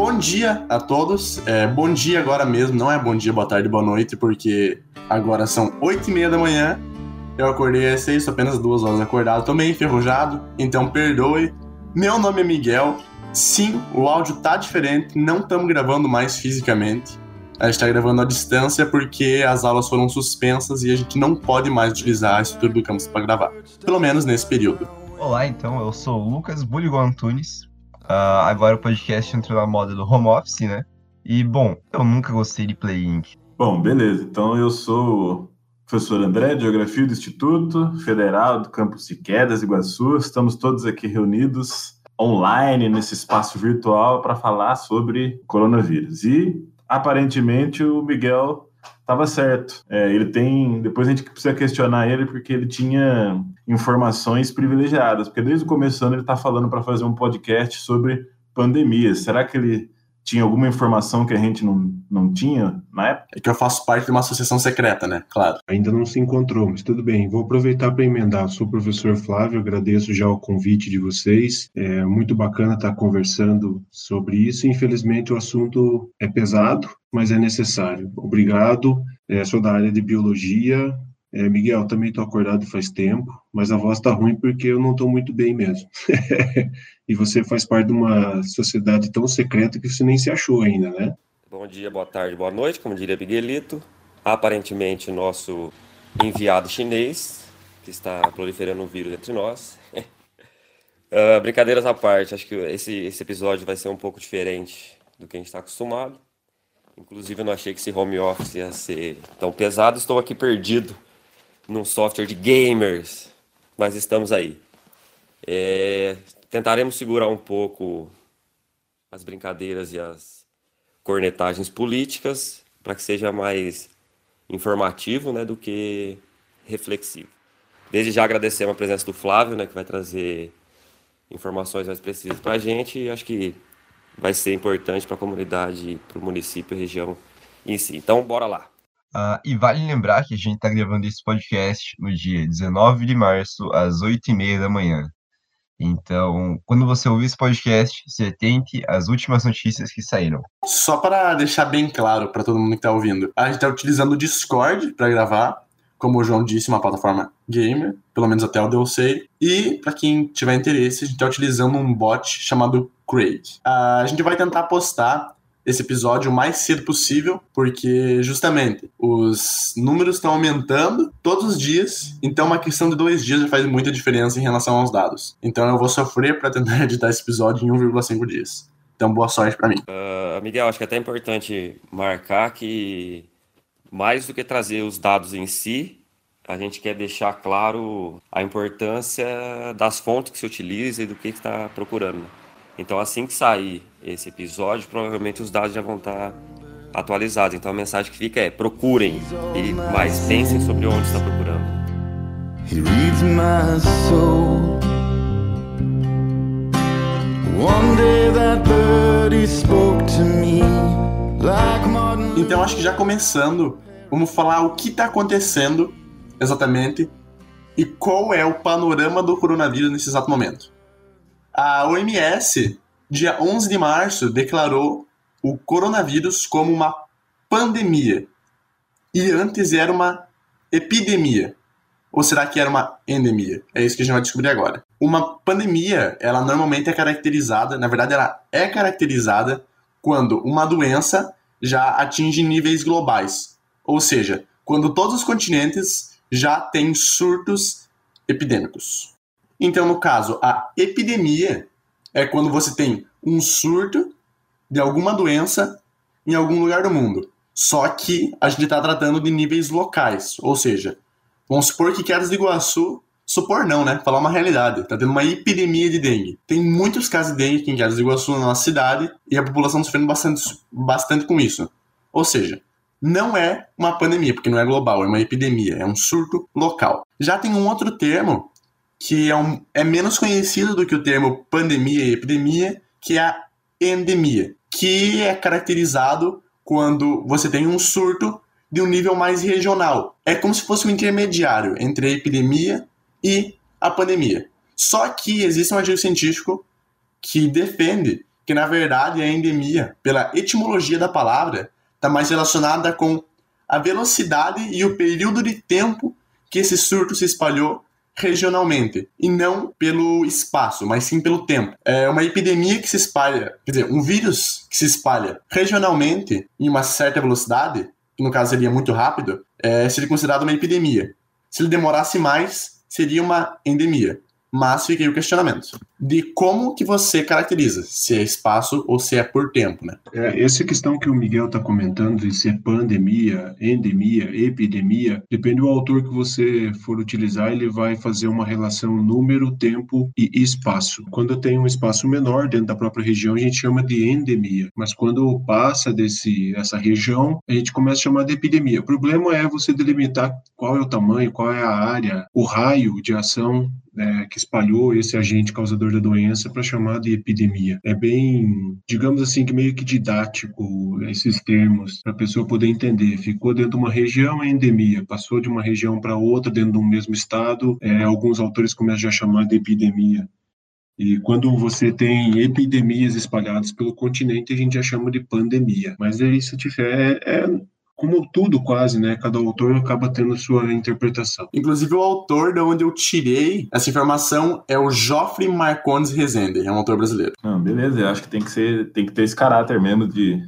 bom dia a todos. É, bom dia agora mesmo, não é bom dia, boa tarde, boa noite, porque agora são oito e meia da manhã. Eu acordei às seis, apenas duas horas acordado, meio enferrujado, então perdoe. Meu nome é Miguel. Sim, o áudio tá diferente, não estamos gravando mais fisicamente. A gente está gravando à distância porque as aulas foram suspensas e a gente não pode mais utilizar a estrutura do campus para gravar. Pelo menos nesse período. Olá, então, eu sou o Lucas Buligo Antunes. Uh, agora o podcast entrou na moda do home office, né? E, bom, eu nunca gostei de Play Inc. Bom, beleza. Então, eu sou o professor André, de Geografia do Instituto Federal do Campus de Quedas, Iguaçu. Estamos todos aqui reunidos online, nesse espaço virtual, para falar sobre coronavírus. E, aparentemente, o Miguel estava certo. É, ele tem. Depois a gente precisa questionar ele, porque ele tinha informações privilegiadas. Porque desde o começo do ano ele está falando para fazer um podcast sobre pandemias. Será que ele tinha alguma informação que a gente não, não tinha na época? É que eu faço parte de uma associação secreta, né? Claro. Ainda não se encontrou, mas tudo bem. Vou aproveitar para emendar. Sou o professor Flávio, agradeço já o convite de vocês. É muito bacana estar conversando sobre isso. Infelizmente, o assunto é pesado, mas é necessário. Obrigado. É, sou da área de biologia, é, Miguel, também estou acordado faz tempo, mas a voz está ruim porque eu não estou muito bem mesmo. e você faz parte de uma sociedade tão secreta que você nem se achou ainda, né? Bom dia, boa tarde, boa noite, como diria Miguelito. Aparentemente, nosso enviado chinês, que está proliferando um vírus entre nós. uh, brincadeiras à parte, acho que esse, esse episódio vai ser um pouco diferente do que a gente está acostumado. Inclusive, eu não achei que esse home office ia ser tão pesado. Estou aqui perdido num software de gamers, mas estamos aí. É, tentaremos segurar um pouco as brincadeiras e as cornetagens políticas para que seja mais informativo né, do que reflexivo. Desde já agradecemos a presença do Flávio, né, que vai trazer informações mais precisas para a gente e acho que vai ser importante para a comunidade, para o município e região em si. Então, bora lá. Uh, e vale lembrar que a gente está gravando esse podcast no dia 19 de março, às 8h30 da manhã. Então, quando você ouvir esse podcast, se atente às últimas notícias que saíram. Só para deixar bem claro para todo mundo que está ouvindo, a gente está utilizando o Discord para gravar, como o João disse, uma plataforma gamer, pelo menos até onde eu sei. E, para quem tiver interesse, a gente está utilizando um bot chamado Craig. Uh, a gente vai tentar postar esse episódio o mais cedo possível, porque justamente os números estão aumentando todos os dias, então uma questão de dois dias já faz muita diferença em relação aos dados. Então eu vou sofrer para tentar editar esse episódio em 1,5 dias. Então boa sorte para mim. Uh, Miguel, acho que é até importante marcar que mais do que trazer os dados em si, a gente quer deixar claro a importância das fontes que se utiliza e do que está procurando. Então, assim que sair esse episódio, provavelmente os dados já vão estar atualizados. Então, a mensagem que fica é: procurem e mais pensem sobre onde está procurando. He reads my soul. One day that birdie spoke to me like modern... Então, acho que já começando, vamos falar o que está acontecendo exatamente e qual é o panorama do coronavírus nesse exato momento. A OMS, dia 11 de março, declarou o coronavírus como uma pandemia. E antes era uma epidemia. Ou será que era uma endemia? É isso que a gente vai descobrir agora. Uma pandemia, ela normalmente é caracterizada, na verdade, ela é caracterizada quando uma doença já atinge níveis globais. Ou seja, quando todos os continentes já têm surtos epidêmicos. Então, no caso, a epidemia é quando você tem um surto de alguma doença em algum lugar do mundo. Só que a gente está tratando de níveis locais, ou seja, vamos supor que Quedas de Iguaçu, supor não, né? Falar uma realidade. Está tendo uma epidemia de dengue. Tem muitos casos de dengue aqui em Quedas de Iguaçu, na nossa cidade, e a população sofrendo bastante, bastante com isso. Ou seja, não é uma pandemia, porque não é global, é uma epidemia, é um surto local. Já tem um outro termo que é, um, é menos conhecido do que o termo pandemia e epidemia, que é a endemia, que é caracterizado quando você tem um surto de um nível mais regional. É como se fosse um intermediário entre a epidemia e a pandemia. Só que existe um artigo científico que defende que na verdade a endemia, pela etimologia da palavra, está mais relacionada com a velocidade e o período de tempo que esse surto se espalhou regionalmente e não pelo espaço, mas sim pelo tempo. É uma epidemia que se espalha, quer dizer, um vírus que se espalha regionalmente em uma certa velocidade, que no caso seria muito rápido, é, seria considerado uma epidemia. Se ele demorasse mais, seria uma endemia mas fica aí o questionamento de como que você caracteriza, se é espaço ou se é por tempo, né? É, essa questão que o Miguel está comentando de ser pandemia, endemia, epidemia, depende do autor que você for utilizar, ele vai fazer uma relação número, tempo e espaço. Quando tem um espaço menor dentro da própria região, a gente chama de endemia, mas quando passa desse essa região, a gente começa a chamar de epidemia. O problema é você delimitar qual é o tamanho, qual é a área, o raio de ação é, que espalhou esse agente causador da doença para chamar de epidemia. É bem, digamos assim, que meio que didático esses termos para a pessoa poder entender. Ficou dentro de uma região é endemia, passou de uma região para outra dentro de um mesmo estado, é, alguns autores começam a chamar de epidemia. E quando você tem epidemias espalhadas pelo continente, a gente já chama de pandemia. Mas é isso, é, como tudo quase, né? Cada autor acaba tendo sua interpretação. Inclusive o autor de onde eu tirei essa informação é o Joffrey Marcondes Rezende, é um autor brasileiro. Não, beleza, eu acho que tem que ser, tem que ter esse caráter mesmo de,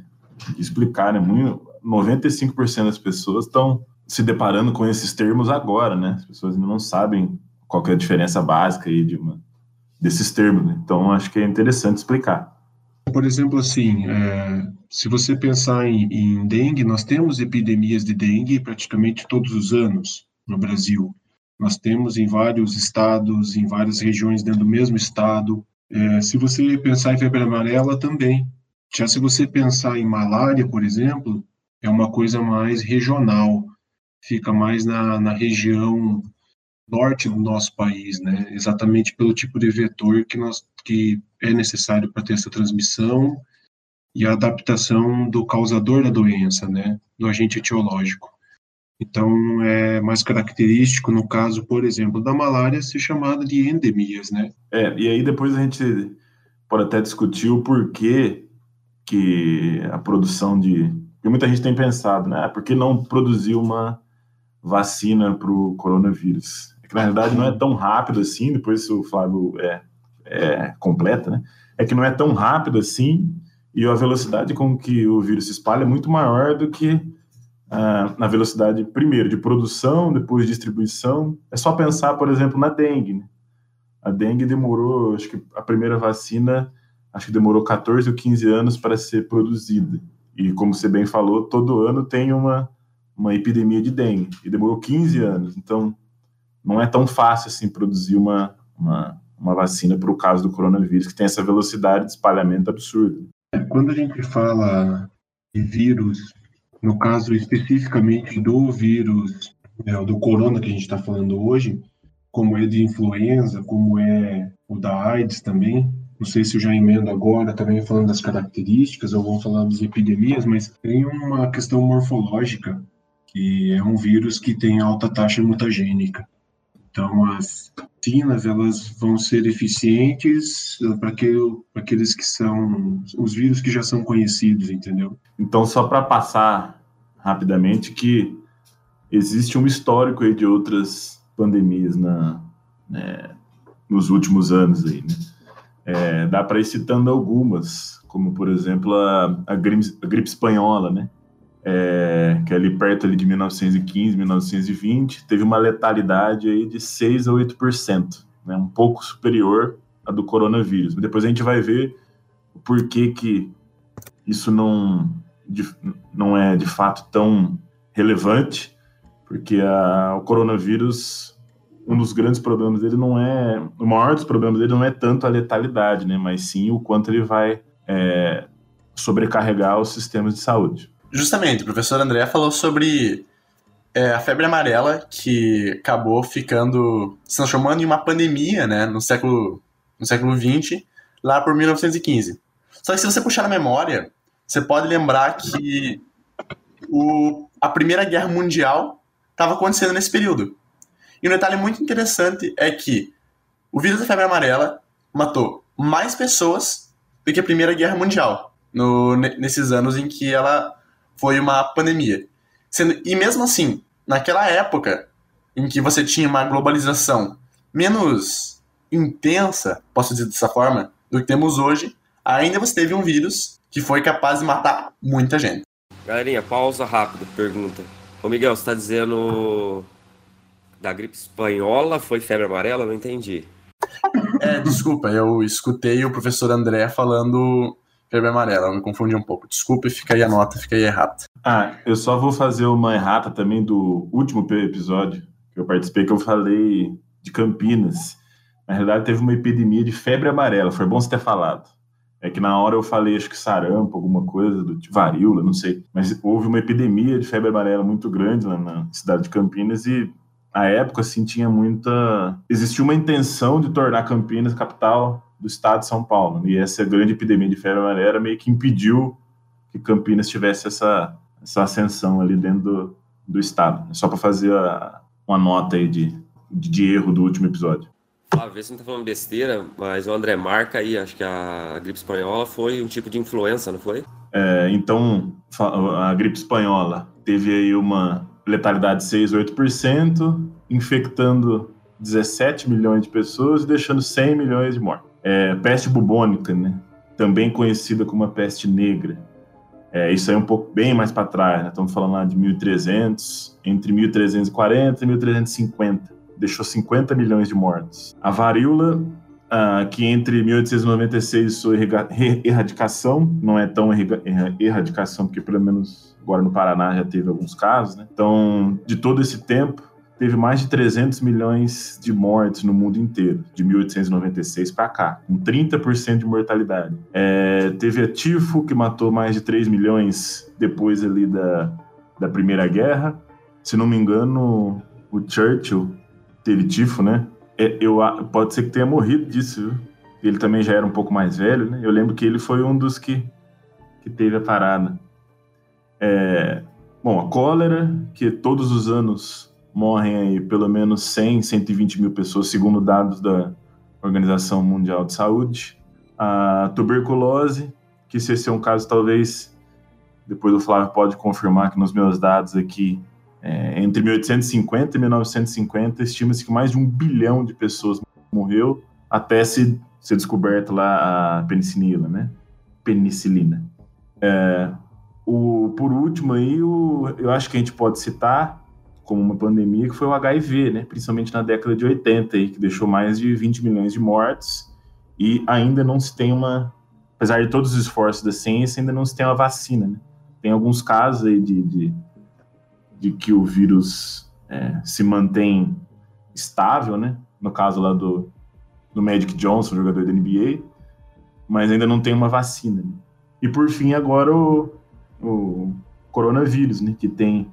de explicar, né? Muito, 95% das pessoas estão se deparando com esses termos agora, né? As pessoas ainda não sabem qual é a diferença básica aí de uma, desses termos, né? Então acho que é interessante explicar. Por exemplo, assim, é, se você pensar em, em, dengue, nós temos epidemias de dengue praticamente todos os anos no Brasil. Nós temos em vários estados, em várias regiões dentro do mesmo estado. É, se você pensar em febre amarela, também. Já se você pensar em malária, por exemplo, é uma coisa mais regional, fica mais na, na região norte do nosso país, né? Exatamente pelo tipo de vetor que nós que é necessário para ter essa transmissão e a adaptação do causador da doença, né? Do agente etiológico. Então, é mais característico, no caso, por exemplo, da malária, ser chamada de endemias, né? É, e aí depois a gente pode até discutir o porquê que a produção de... Muita gente tem pensado, né? Ah, por que não produzir uma vacina para o coronavírus? Que na verdade não é tão rápido assim, depois o Flávio é, é, completa, né? É que não é tão rápido assim e a velocidade com que o vírus se espalha é muito maior do que ah, na velocidade, primeiro, de produção, depois de distribuição. É só pensar, por exemplo, na dengue. Né? A dengue demorou, acho que a primeira vacina, acho que demorou 14 ou 15 anos para ser produzida. E como você bem falou, todo ano tem uma, uma epidemia de dengue. E demorou 15 anos. Então, não é tão fácil assim produzir uma, uma, uma vacina para o caso do coronavírus, que tem essa velocidade de espalhamento absurda. Quando a gente fala de vírus, no caso especificamente do vírus, é, do corona que a gente está falando hoje, como é de influenza, como é o da AIDS também, não sei se eu já emendo agora também falando das características ou vamos falar das epidemias, mas tem uma questão morfológica, que é um vírus que tem alta taxa mutagênica. Então, as vacinas elas vão ser eficientes para aquele, aqueles que são os vírus que já são conhecidos, entendeu? Então, só para passar rapidamente que existe um histórico aí de outras pandemias na, né, nos últimos anos aí, né? É, dá para ir citando algumas, como por exemplo a, a, gripe, a gripe espanhola, né? É, que é ali perto ali de 1915, 1920, teve uma letalidade aí de 6 a 8%, né, um pouco superior à do coronavírus. Depois a gente vai ver o porquê que isso não, de, não é de fato tão relevante, porque a, o coronavírus, um dos grandes problemas dele não é, o maior dos problemas dele não é tanto a letalidade, né, mas sim o quanto ele vai é, sobrecarregar os sistemas de saúde. Justamente, o professor André falou sobre é, a febre amarela, que acabou ficando se transformando em uma pandemia né, no século no século XX, lá por 1915. Só que se você puxar na memória, você pode lembrar que o, a Primeira Guerra Mundial estava acontecendo nesse período. E um detalhe muito interessante é que o vírus da febre amarela matou mais pessoas do que a Primeira Guerra Mundial, no, nesses anos em que ela foi uma pandemia. Sendo, e mesmo assim, naquela época em que você tinha uma globalização menos intensa, posso dizer dessa forma, do que temos hoje, ainda você teve um vírus que foi capaz de matar muita gente. Galerinha, pausa rápida, pergunta. Ô Miguel, você está dizendo da gripe espanhola foi febre amarela? Não entendi. É, desculpa, eu escutei o professor André falando febre amarela, me confundi um pouco. Desculpa, fica aí a nota, fica aí errada. Ah, eu só vou fazer uma errata também do último episódio que eu participei, que eu falei de Campinas. Na realidade, teve uma epidemia de febre amarela, foi bom você ter falado. É que na hora eu falei, acho que sarampo, alguma coisa, do tipo varíola, não sei. Mas houve uma epidemia de febre amarela muito grande lá na cidade de Campinas e a época, assim, tinha muita. Existia uma intenção de tornar Campinas capital do estado de São Paulo. E essa grande epidemia de febre amarela meio que impediu que Campinas tivesse essa, essa ascensão ali dentro do, do estado. É só para fazer a, uma nota aí de, de, de, erro do último episódio. Ah, vê se não tá falando besteira, mas o André marca aí, acho que a gripe espanhola foi um tipo de influenza, não foi? É, então, a gripe espanhola teve aí uma letalidade 6, 8%, infectando 17 milhões de pessoas e deixando 100 milhões de mortes. É, peste bubônica, né? também conhecida como a peste negra. É, isso aí é um pouco bem mais para trás, né? estamos falando lá de 1300, entre 1340 e 1350, deixou 50 milhões de mortos. A varíola, ah, que entre 1896 e sua erradicação, não é tão erradicação, porque pelo menos agora no Paraná já teve alguns casos, né? Então, de todo esse tempo, teve mais de 300 milhões de mortes no mundo inteiro, de 1896 para cá, com 30% de mortalidade. É, teve a tifo, que matou mais de 3 milhões depois ali da, da Primeira Guerra. Se não me engano, o Churchill teve tifo, né? É, eu, pode ser que tenha morrido disso, viu? Ele também já era um pouco mais velho, né? Eu lembro que ele foi um dos que, que teve a parada. É, bom, a cólera, que todos os anos morrem aí pelo menos 100, 120 mil pessoas, segundo dados da Organização Mundial de Saúde. A tuberculose, que se esse é um caso, talvez, depois o Flávio pode confirmar que nos meus dados aqui, é, entre 1850 e 1950, estima-se que mais de um bilhão de pessoas morreu até se ser descoberta lá a penicilina, né? Penicilina. É, o, por último, aí, o, eu acho que a gente pode citar como uma pandemia que foi o HIV, né? principalmente na década de 80, aí, que deixou mais de 20 milhões de mortes e ainda não se tem uma, apesar de todos os esforços da ciência, ainda não se tem uma vacina. Né? Tem alguns casos aí de, de, de que o vírus é, se mantém estável, né? no caso lá do, do Magic Johnson, jogador da NBA, mas ainda não tem uma vacina. Né? E por fim, agora o, o coronavírus, né, que tem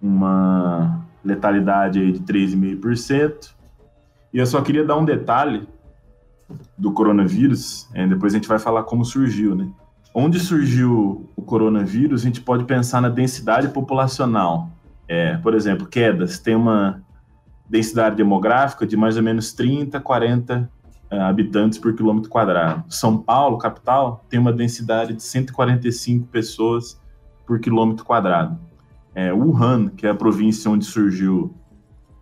uma letalidade aí de 3,5%. E eu só queria dar um detalhe do coronavírus, é, depois a gente vai falar como surgiu, né? Onde surgiu o coronavírus, a gente pode pensar na densidade populacional. É, por exemplo, quedas tem uma densidade demográfica de mais ou menos 30, 40 é, habitantes por quilômetro quadrado. São Paulo, capital, tem uma densidade de 145 pessoas por quilômetro quadrado. É, Wuhan, que é a província onde surgiu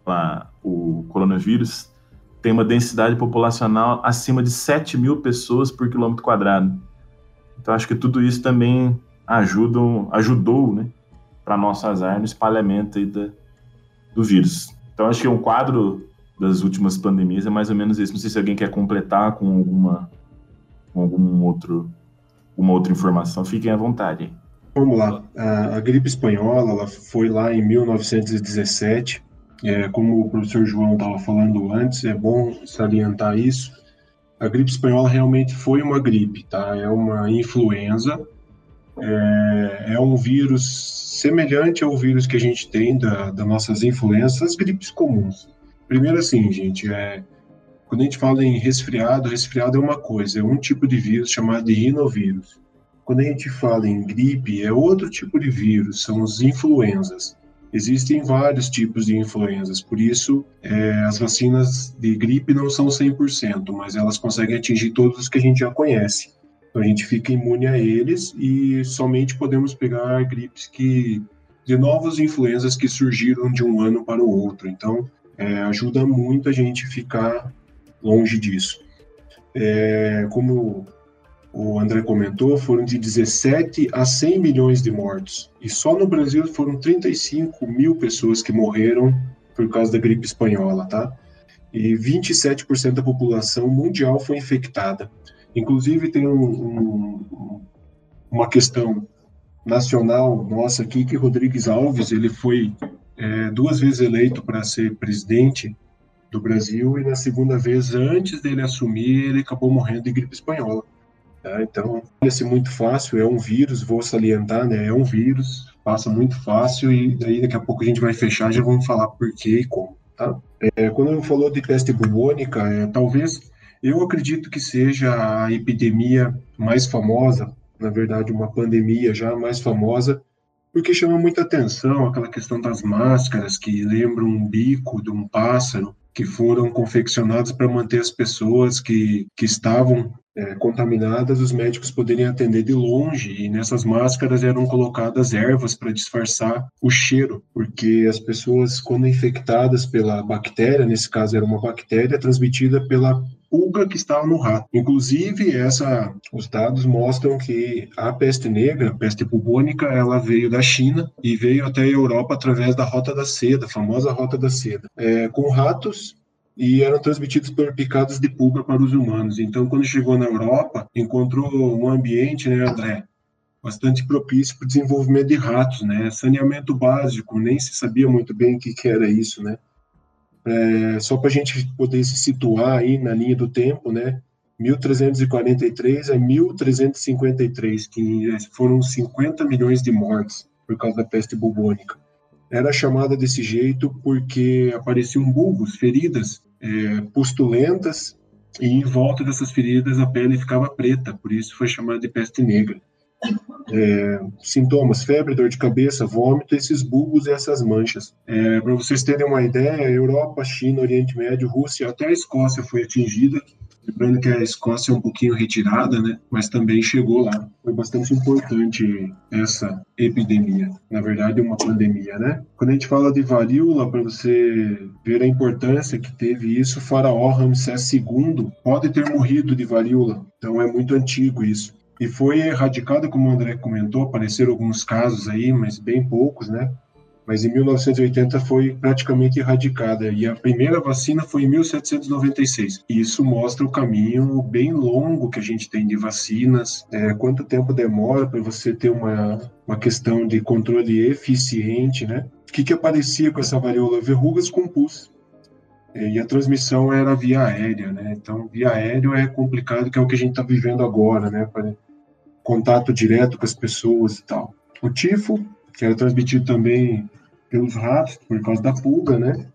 lá, o coronavírus, tem uma densidade populacional acima de 7 mil pessoas por quilômetro quadrado. Então, acho que tudo isso também ajuda, ajudou, né, para nosso azar no espalhamento aí da, do vírus. Então, acho que é um quadro das últimas pandemias é mais ou menos isso. Não sei se alguém quer completar com alguma com algum outro uma outra informação, fiquem à vontade. Vamos lá. A, a gripe espanhola ela foi lá em 1917. É, como o professor João estava falando antes, é bom salientar isso. A gripe espanhola realmente foi uma gripe, tá? É uma influenza. É, é um vírus semelhante ao vírus que a gente tem da, das nossas influenças, as gripes comuns. Primeiro assim, gente, é, quando a gente fala em resfriado, resfriado é uma coisa, é um tipo de vírus chamado de rinovírus. Quando a gente fala em gripe, é outro tipo de vírus, são os influenzas. Existem vários tipos de influenzas, por isso é, as vacinas de gripe não são 100%, mas elas conseguem atingir todos os que a gente já conhece. Então a gente fica imune a eles e somente podemos pegar gripes que de novas influenzas que surgiram de um ano para o outro. Então é, ajuda muito a gente ficar longe disso. É, como o André comentou, foram de 17 a 100 milhões de mortos. E só no Brasil foram 35 mil pessoas que morreram por causa da gripe espanhola, tá? E 27% da população mundial foi infectada. Inclusive, tem um, um, uma questão nacional nossa aqui, que Rodrigues Alves, ele foi é, duas vezes eleito para ser presidente do Brasil, e na segunda vez, antes dele assumir, ele acabou morrendo de gripe espanhola. Tá? Então, parece muito fácil, é um vírus, vou salientar, né? É um vírus, passa muito fácil e daí daqui a pouco a gente vai fechar, já vamos falar por quê e como, tá? É, quando eu falou de peste bubônica, é, talvez eu acredito que seja a epidemia mais famosa, na verdade, uma pandemia já mais famosa, porque chama muita atenção aquela questão das máscaras que lembram um bico de um pássaro que foram confeccionados para manter as pessoas que, que estavam é, contaminadas, os médicos poderiam atender de longe e nessas máscaras eram colocadas ervas para disfarçar o cheiro, porque as pessoas, quando infectadas pela bactéria, nesse caso era uma bactéria transmitida pela pulga que estava no rato. Inclusive, essa, os dados mostram que a peste negra, a peste bubônica, ela veio da China e veio até a Europa através da Rota da Seda, a famosa Rota da Seda, é, com ratos e eram transmitidos por picadas de pulga para os humanos. Então, quando chegou na Europa, encontrou um ambiente, né, André, bastante propício para o desenvolvimento de ratos, né? Saneamento básico, nem se sabia muito bem o que, que era isso, né? É, só para a gente poder se situar aí na linha do tempo, né? 1343 a 1353, que foram 50 milhões de mortes por causa da peste bubônica. Era chamada desse jeito porque apareciam bulbos, feridas, é, pustulentas, e em volta dessas feridas a pele ficava preta, por isso foi chamada de peste negra. É, sintomas: febre, dor de cabeça, vômito, esses bulbos e essas manchas. É, Para vocês terem uma ideia, Europa, China, Oriente Médio, Rússia, até a Escócia foi atingida. Lembrando que a Escócia é um pouquinho retirada, né? Mas também chegou lá. Foi bastante importante essa epidemia. Na verdade, uma pandemia, né? Quando a gente fala de varíola, para você ver a importância que teve isso, Faraó Ramsés II pode ter morrido de varíola. Então é muito antigo isso. E foi erradicada, como o André comentou, apareceram alguns casos aí, mas bem poucos, né? Mas em 1980 foi praticamente erradicada e a primeira vacina foi em 1796. E isso mostra o caminho bem longo que a gente tem de vacinas, é, quanto tempo demora para você ter uma, uma questão de controle eficiente, né? O que, que aparecia com essa varíola? Verrugas com pus. É, e a transmissão era via aérea, né? Então, via aéreo é complicado, que é o que a gente está vivendo agora, né? Para contato direto com as pessoas e tal. O tifo, que era transmitido também pelos ratos, por causa da pulga, né?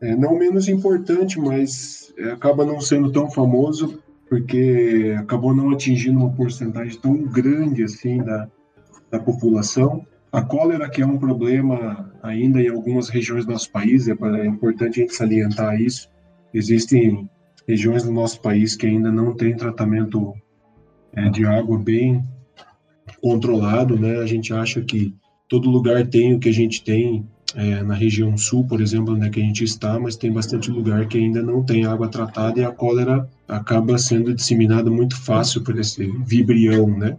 É, não menos importante, mas é, acaba não sendo tão famoso porque acabou não atingindo uma porcentagem tão grande assim da, da população. A cólera, que é um problema ainda em algumas regiões do nosso país, é, é importante a gente salientar isso. Existem regiões do nosso país que ainda não têm tratamento é, de água bem controlado, né? A gente acha que todo lugar tem o que a gente tem é, na região sul, por exemplo, onde é que a gente está, mas tem bastante lugar que ainda não tem água tratada e a cólera acaba sendo disseminada muito fácil por esse vibrião, né?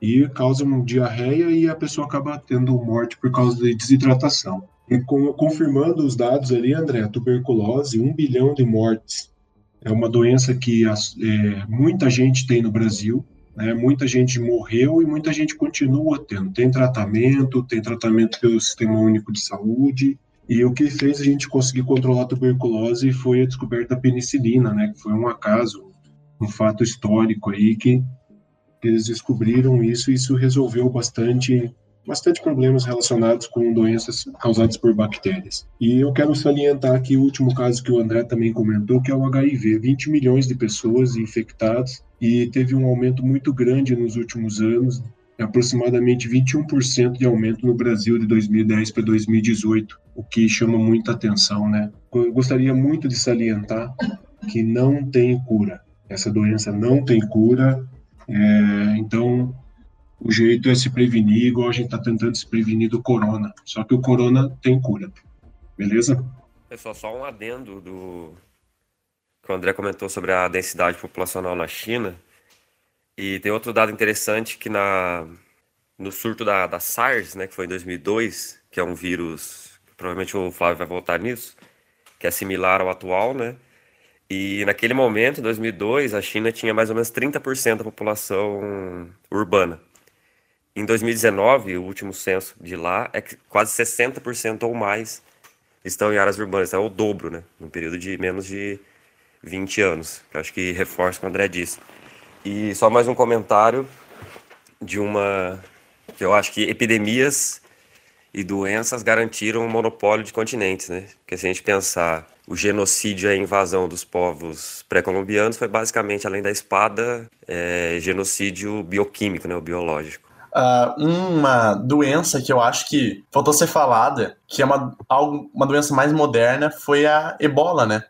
E causa uma diarreia e a pessoa acaba tendo morte por causa de desidratação. E com, confirmando os dados ali, André, a tuberculose, um bilhão de mortes. É uma doença que é, muita gente tem no Brasil, né? Muita gente morreu e muita gente continua tendo. Tem tratamento, tem tratamento pelo Sistema Único de Saúde. E o que fez a gente conseguir controlar a tuberculose foi a descoberta da penicilina, né? Que foi um acaso, um fato histórico aí que, eles descobriram isso e isso resolveu bastante bastante problemas relacionados com doenças causadas por bactérias. E eu quero salientar aqui o último caso que o André também comentou, que é o HIV. 20 milhões de pessoas infectadas e teve um aumento muito grande nos últimos anos, aproximadamente 21% de aumento no Brasil de 2010 para 2018, o que chama muita atenção, né? Eu gostaria muito de salientar que não tem cura. Essa doença não tem cura, É, então, o jeito é se prevenir, igual a gente está tentando se prevenir do corona. Só que o corona tem cura. Beleza? Pessoal, só um adendo do que o André comentou sobre a densidade populacional na China. E tem outro dado interessante que na, no surto da, da SARS, né, que foi em 2002, que é um vírus, provavelmente o Flávio vai voltar nisso, que é similar ao atual, né? E naquele momento, em 2002, a China tinha mais ou menos 30% da população urbana. Em 2019, o último censo de lá é que quase 60% ou mais estão em áreas urbanas, é o dobro, né? Num período de menos de 20 anos. Que acho que reforça o que o André disse. E só mais um comentário de uma. que eu acho que epidemias e doenças garantiram o monopólio de continentes, né? Porque se a gente pensar o genocídio e a invasão dos povos pré-colombianos foi basicamente, além da espada, é, genocídio bioquímico, né, o biológico. Uh, uma doença que eu acho que faltou ser falada, que é uma, uma doença mais moderna, foi a ebola, né?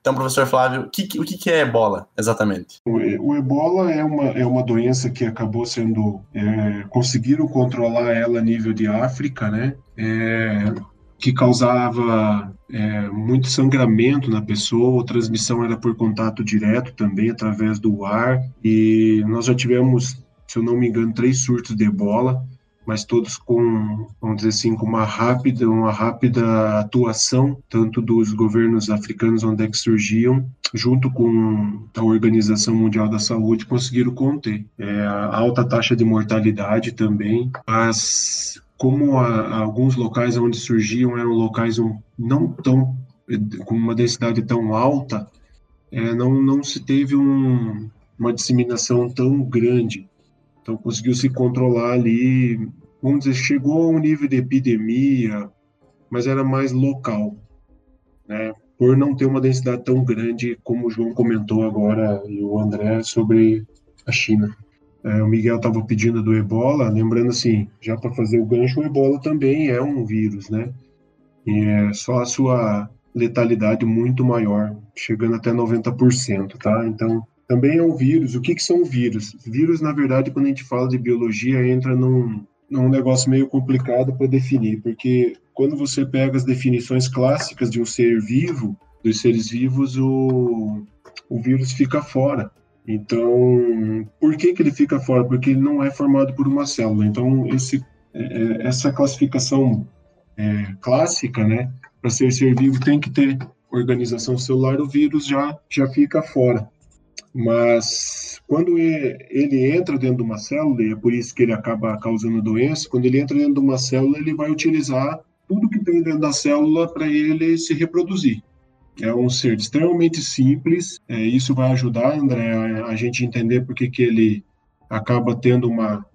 Então, professor Flávio, o que, o que é ebola exatamente? O, o ebola é uma, é uma doença que acabou sendo. É, conseguiram controlar ela a nível de África, né? É, que causava é, muito sangramento na pessoa, a transmissão era por contato direto também, através do ar, e nós já tivemos, se eu não me engano, três surtos de ebola, mas todos com, vamos dizer assim, com uma rápida, uma rápida atuação, tanto dos governos africanos onde é que surgiam, junto com a Organização Mundial da Saúde, conseguiram conter. É, a alta taxa de mortalidade também, mas como a, alguns locais onde surgiam eram locais não tão com uma densidade tão alta, é, não, não se teve um, uma disseminação tão grande. Então conseguiu se controlar ali, vamos dizer, chegou a um nível de epidemia, mas era mais local, né? Por não ter uma densidade tão grande como o João comentou agora e o André sobre a China. É, o Miguel estava pedindo do ebola, lembrando assim, já para fazer o gancho, o ebola também é um vírus, né? E é só a sua letalidade muito maior, chegando até 90%, tá? Então, também é um vírus. O que, que são vírus? Vírus, na verdade, quando a gente fala de biologia, entra num, num negócio meio complicado para definir, porque quando você pega as definições clássicas de um ser vivo, dos seres vivos, o, o vírus fica fora. Então, por que, que ele fica fora? Porque ele não é formado por uma célula. Então, esse, é, é, essa classificação é, clássica, né, para ser ser vivo tem que ter organização celular, o vírus já, já fica fora. Mas quando ele entra dentro de uma célula, e é por isso que ele acaba causando doença, quando ele entra dentro de uma célula, ele vai utilizar tudo que tem dentro da célula para ele se reproduzir. É um ser extremamente simples. É, isso vai ajudar, André, a, a gente entender por que, que ele acaba tendo uma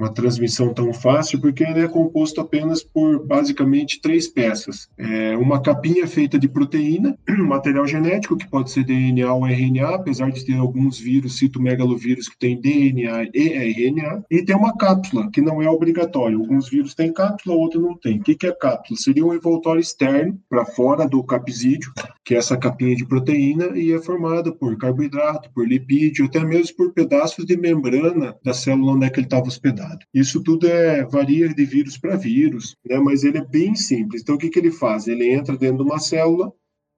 uma transmissão tão fácil, porque ele é composto apenas por basicamente três peças. É uma capinha feita de proteína, material genético, que pode ser DNA ou RNA, apesar de ter alguns vírus, citomegalovírus, que tem DNA e RNA, e tem uma cápsula, que não é obrigatório. Alguns vírus têm cápsula, outros não têm. O que é cápsula? Seria um envoltório externo, para fora do capsídeo, que é essa capinha de proteína, e é formada por carboidrato, por lipídio, até mesmo por pedaços de membrana da célula onde é que ele estava hospedado. Isso tudo é varia de vírus para vírus, né? mas ele é bem simples. Então, o que, que ele faz? Ele entra dentro de uma célula,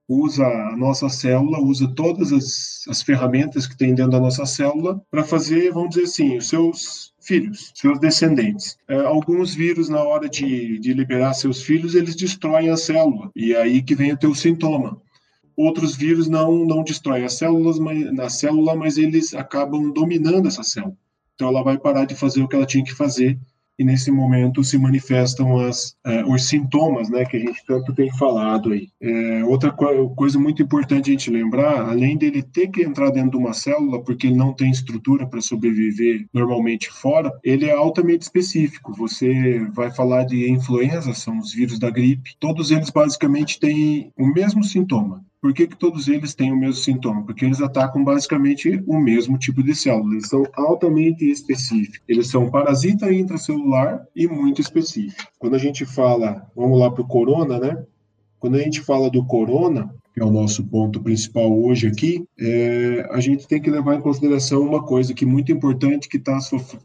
usa a nossa célula, usa todas as, as ferramentas que tem dentro da nossa célula para fazer, vamos dizer assim, os seus filhos, seus descendentes. É, alguns vírus, na hora de, de liberar seus filhos, eles destroem a célula, e é aí que vem o teu sintoma. Outros vírus não, não destroem as células, mas, na célula, mas eles acabam dominando essa célula. Então ela vai parar de fazer o que ela tinha que fazer e nesse momento se manifestam as, uh, os sintomas, né, que a gente tanto tem falado aí. É, outra co coisa muito importante a gente lembrar, além dele ter que entrar dentro de uma célula, porque ele não tem estrutura para sobreviver normalmente fora, ele é altamente específico. Você vai falar de influenza, são os vírus da gripe, todos eles basicamente têm o mesmo sintoma. Por que, que todos eles têm o mesmo sintoma? Porque eles atacam basicamente o mesmo tipo de célula. Eles são altamente específicos. Eles são parasita intracelular e muito específico. Quando a gente fala, vamos lá para o corona, né? Quando a gente fala do corona, que é o nosso ponto principal hoje aqui, é, a gente tem que levar em consideração uma coisa que é muito importante, que está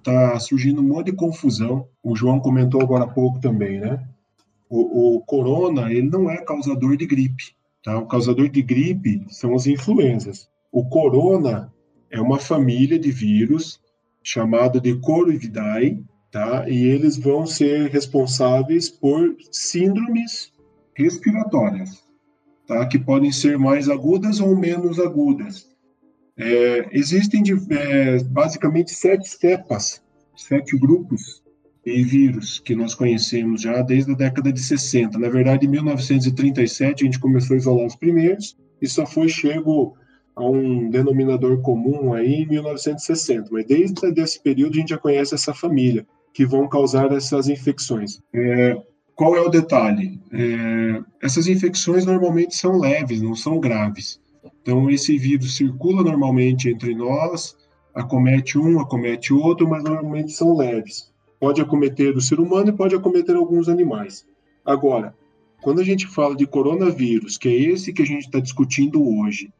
tá surgindo um monte de confusão. O João comentou agora há pouco também, né? O, o corona, ele não é causador de gripe, tá? O causador de gripe são as influenzas. O corona é uma família de vírus chamado de Coroividae, tá? E eles vão ser responsáveis por síndromes respiratórias tá? que podem ser mais agudas ou menos agudas. É, existem é, basicamente sete cepas, sete grupos de vírus que nós conhecemos já desde a década de 60. Na verdade, em 1937 a gente começou a isolar os primeiros e só foi chego a um denominador comum aí em 1960. Mas desde esse período a gente já conhece essa família que vão causar essas infecções. É, qual é o detalhe? É, essas infecções normalmente são leves, não são graves. Então, esse vírus circula normalmente entre nós, acomete um, acomete outro, mas normalmente são leves. Pode acometer o ser humano e pode acometer alguns animais. Agora, quando a gente fala de coronavírus, que é esse que a gente está discutindo hoje,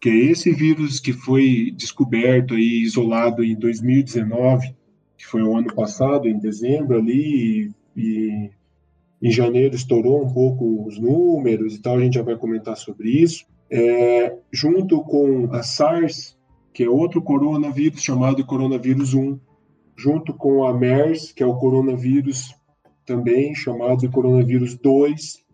que é esse vírus que foi descoberto e isolado em 2019, que foi o ano passado, em dezembro ali, e em janeiro estourou um pouco os números e tal, a gente já vai comentar sobre isso. É, junto com a SARS, que é outro coronavírus chamado coronavírus 1, junto com a MERS, que é o coronavírus também chamado de coronavírus 2,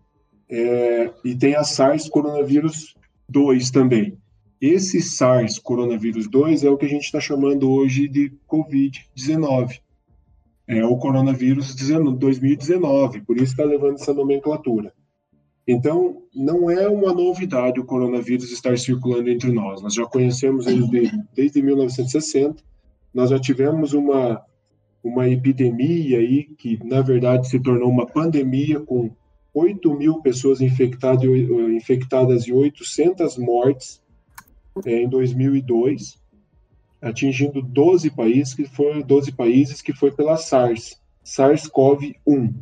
é, e tem a SARS coronavírus 2 também. Esse SARS coronavírus 2 é o que a gente está chamando hoje de Covid-19 é o coronavírus 2019, por isso está levando essa nomenclatura. Então, não é uma novidade o coronavírus estar circulando entre nós. Nós já conhecemos ele desde, desde 1960. Nós já tivemos uma uma epidemia aí que na verdade se tornou uma pandemia com 8 mil pessoas infectadas, infectadas e 800 mortes é, em 2002 atingindo 12 países que foi 12 países que foi pela SARS, SARS-CoV-1,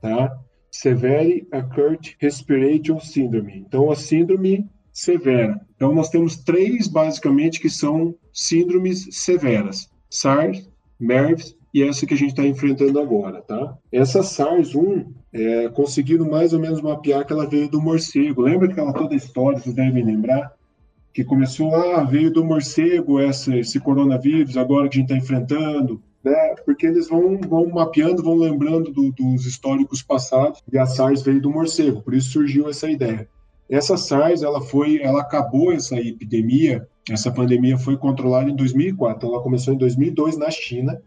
tá? Severe Acute Respiration Syndrome. Então a síndrome severa. Então nós temos três basicamente que são síndromes severas: SARS, MERS e essa que a gente está enfrentando agora, tá? Essa SARS-1 é, conseguiram mais ou menos mapear que ela veio do morcego. Lembra aquela toda história, vocês devem lembrar? que começou, ah, veio do morcego essa, esse coronavírus agora que a gente está enfrentando, né? Porque eles vão, vão mapeando, vão lembrando do, dos históricos passados e a SARS veio do morcego, por isso surgiu essa ideia. Essa SARS, ela foi, ela acabou essa epidemia, essa pandemia foi controlada em 2004, ela começou em 2002 na China,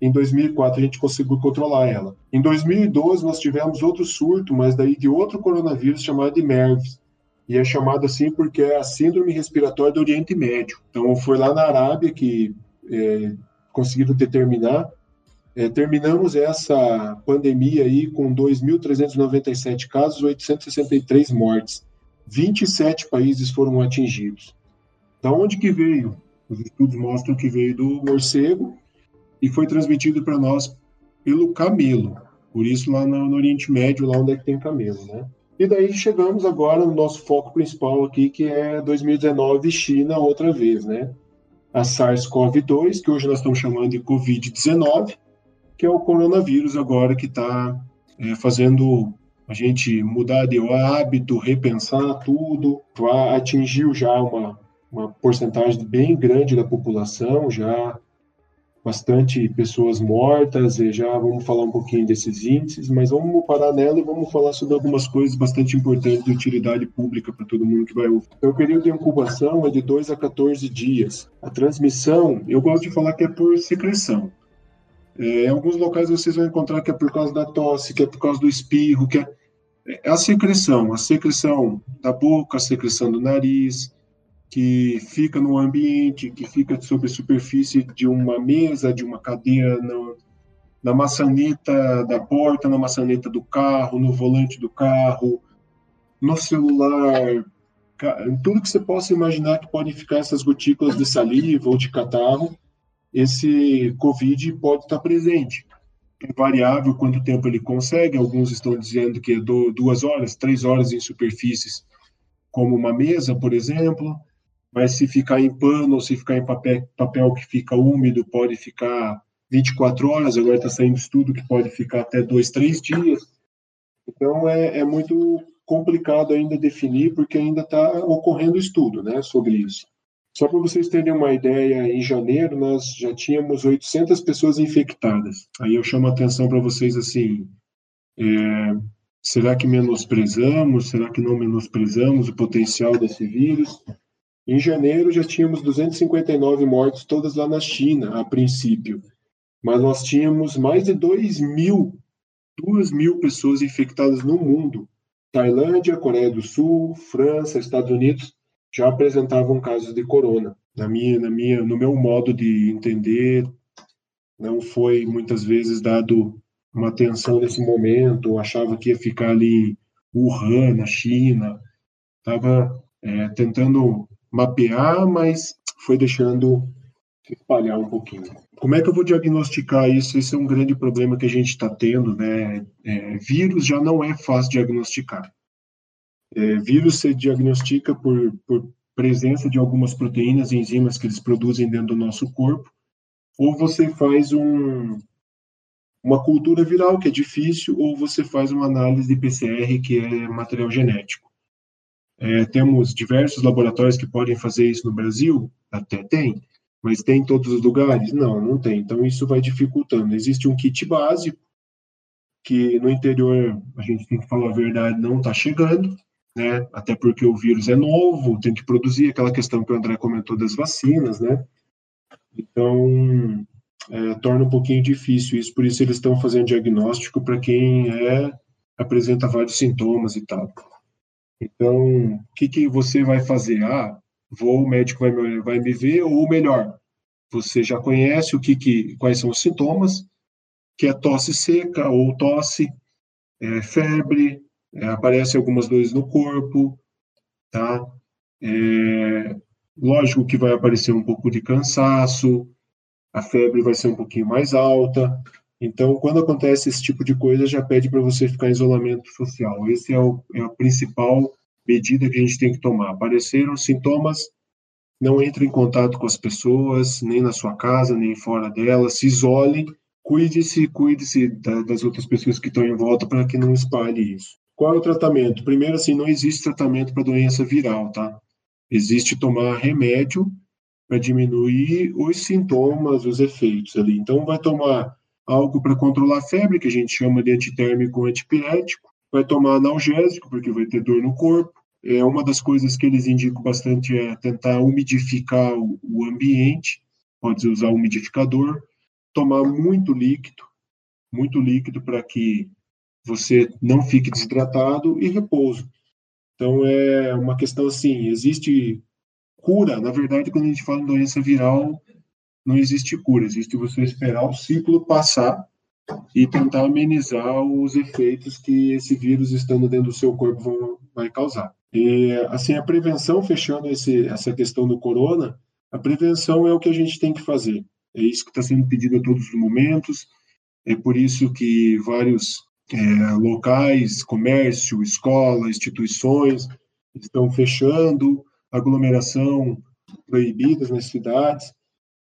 em 2004 a gente conseguiu controlar ela. Em 2012 nós tivemos outro surto, mas daí de outro coronavírus chamado de MERS, e é chamado assim porque é a síndrome respiratória do Oriente Médio. Então, foi lá na Arábia que é, conseguiram determinar. É, terminamos essa pandemia aí com 2.397 casos, 863 mortes. 27 países foram atingidos. Da onde que veio? Os estudos mostram que veio do morcego e foi transmitido para nós pelo camelo. Por isso, lá no, Oriente Médio, lá onde é que tem camelo, né? E daí chegamos agora no nosso foco principal aqui, que é 2019 China outra vez, né? A SARS-CoV-2, que hoje nós estamos chamando de Covid-19, que é o coronavírus agora que está é, fazendo a gente mudar de hábito, repensar tudo, atingiu já uma, uma porcentagem bem grande da população, já bastante pessoas mortas, e já vamos falar um pouquinho desses índices, mas vamos parar nela e vamos falar sobre algumas coisas bastante importantes de utilidade pública para todo mundo que vai ouvir. Então, o período de incubação é de 2 a 14 dias. A transmissão, eu gosto de falar que é por secreção. É, em alguns locais vocês vão encontrar que é por causa da tosse, que é por causa do espirro, que é, é a secreção, a secreção da boca, a secreção do nariz, que fica no ambiente, que fica sobre a superfície de uma mesa, de uma cadeira, no, na maçaneta da porta, na maçaneta do carro, no volante do carro, no celular, tudo que você possa imaginar que podem ficar essas gotículas de saliva ou de catarro, esse COVID pode estar presente. É variável quanto tempo ele consegue, alguns estão dizendo que é duas horas, três horas em superfícies como uma mesa, por exemplo, mas se ficar em pano ou se ficar em papel, papel que fica úmido, pode ficar 24 horas, agora está saindo estudo que pode ficar até dois, três dias. Então, é, é muito complicado ainda definir, porque ainda está ocorrendo estudo né, sobre isso. Só para vocês terem uma ideia, em janeiro nós já tínhamos 800 pessoas infectadas. Aí eu chamo a atenção para vocês assim: é, será que menosprezamos? Será que não menosprezamos o potencial desse vírus? Em janeiro já tínhamos 259 mortes, todas lá na China, a princípio. Mas nós tínhamos mais de 2 mil, 2 mil pessoas infectadas no mundo. Tailândia, Coreia do Sul, França, Estados Unidos já apresentavam casos de corona. Na minha, na minha, no meu modo de entender, não foi muitas vezes dado uma atenção nesse momento. achava que ia ficar ali Wuhan, na China. Estava é, tentando mapear, mas foi deixando espalhar um pouquinho. Como é que eu vou diagnosticar isso? Esse é um grande problema que a gente está tendo, né? É, vírus já não é fácil diagnosticar. É, vírus se diagnostica por, por presença de algumas proteínas e enzimas que eles produzem dentro do nosso corpo, ou você faz um, uma cultura viral, que é difícil, ou você faz uma análise de PCR, que é material genético. É, temos diversos laboratórios que podem fazer isso no Brasil, até tem, mas tem em todos os lugares? Não, não tem. Então isso vai dificultando. Existe um kit básico, que no interior, a gente tem que falar a verdade, não está chegando, né? Até porque o vírus é novo, tem que produzir aquela questão que o André comentou das vacinas, né? Então, é, torna um pouquinho difícil isso, por isso eles estão fazendo diagnóstico para quem é apresenta vários sintomas e tal. Então, o que, que você vai fazer? Ah, vou, o médico vai me, vai me ver, ou melhor, você já conhece o que, que quais são os sintomas, que é tosse seca ou tosse, é, febre, é, aparecem algumas dores no corpo, tá? É, lógico que vai aparecer um pouco de cansaço, a febre vai ser um pouquinho mais alta. Então, quando acontece esse tipo de coisa, já pede para você ficar em isolamento social. Esse é, o, é a principal medida que a gente tem que tomar. Apareceram sintomas, não entre em contato com as pessoas, nem na sua casa, nem fora dela, se isole, cuide-se, cuide-se das outras pessoas que estão em volta para que não espalhe isso. Qual é o tratamento? Primeiro, assim, não existe tratamento para doença viral, tá? Existe tomar remédio para diminuir os sintomas, os efeitos ali. Então, vai tomar algo para controlar a febre, que a gente chama de antitérmico antipirético, vai tomar analgésico, porque vai ter dor no corpo. É uma das coisas que eles indicam bastante é tentar umidificar o, o ambiente, pode usar umidificador, tomar muito líquido, muito líquido para que você não fique desidratado e repouso. Então é uma questão assim, existe cura, na verdade, quando a gente fala em doença viral, não existe cura, existe você esperar o ciclo passar e tentar amenizar os efeitos que esse vírus estando dentro do seu corpo vão, vai causar. E, assim, a prevenção, fechando esse, essa questão do corona, a prevenção é o que a gente tem que fazer. É isso que está sendo pedido a todos os momentos, é por isso que vários é, locais, comércio, escola, instituições estão fechando, aglomeração proibidas nas cidades.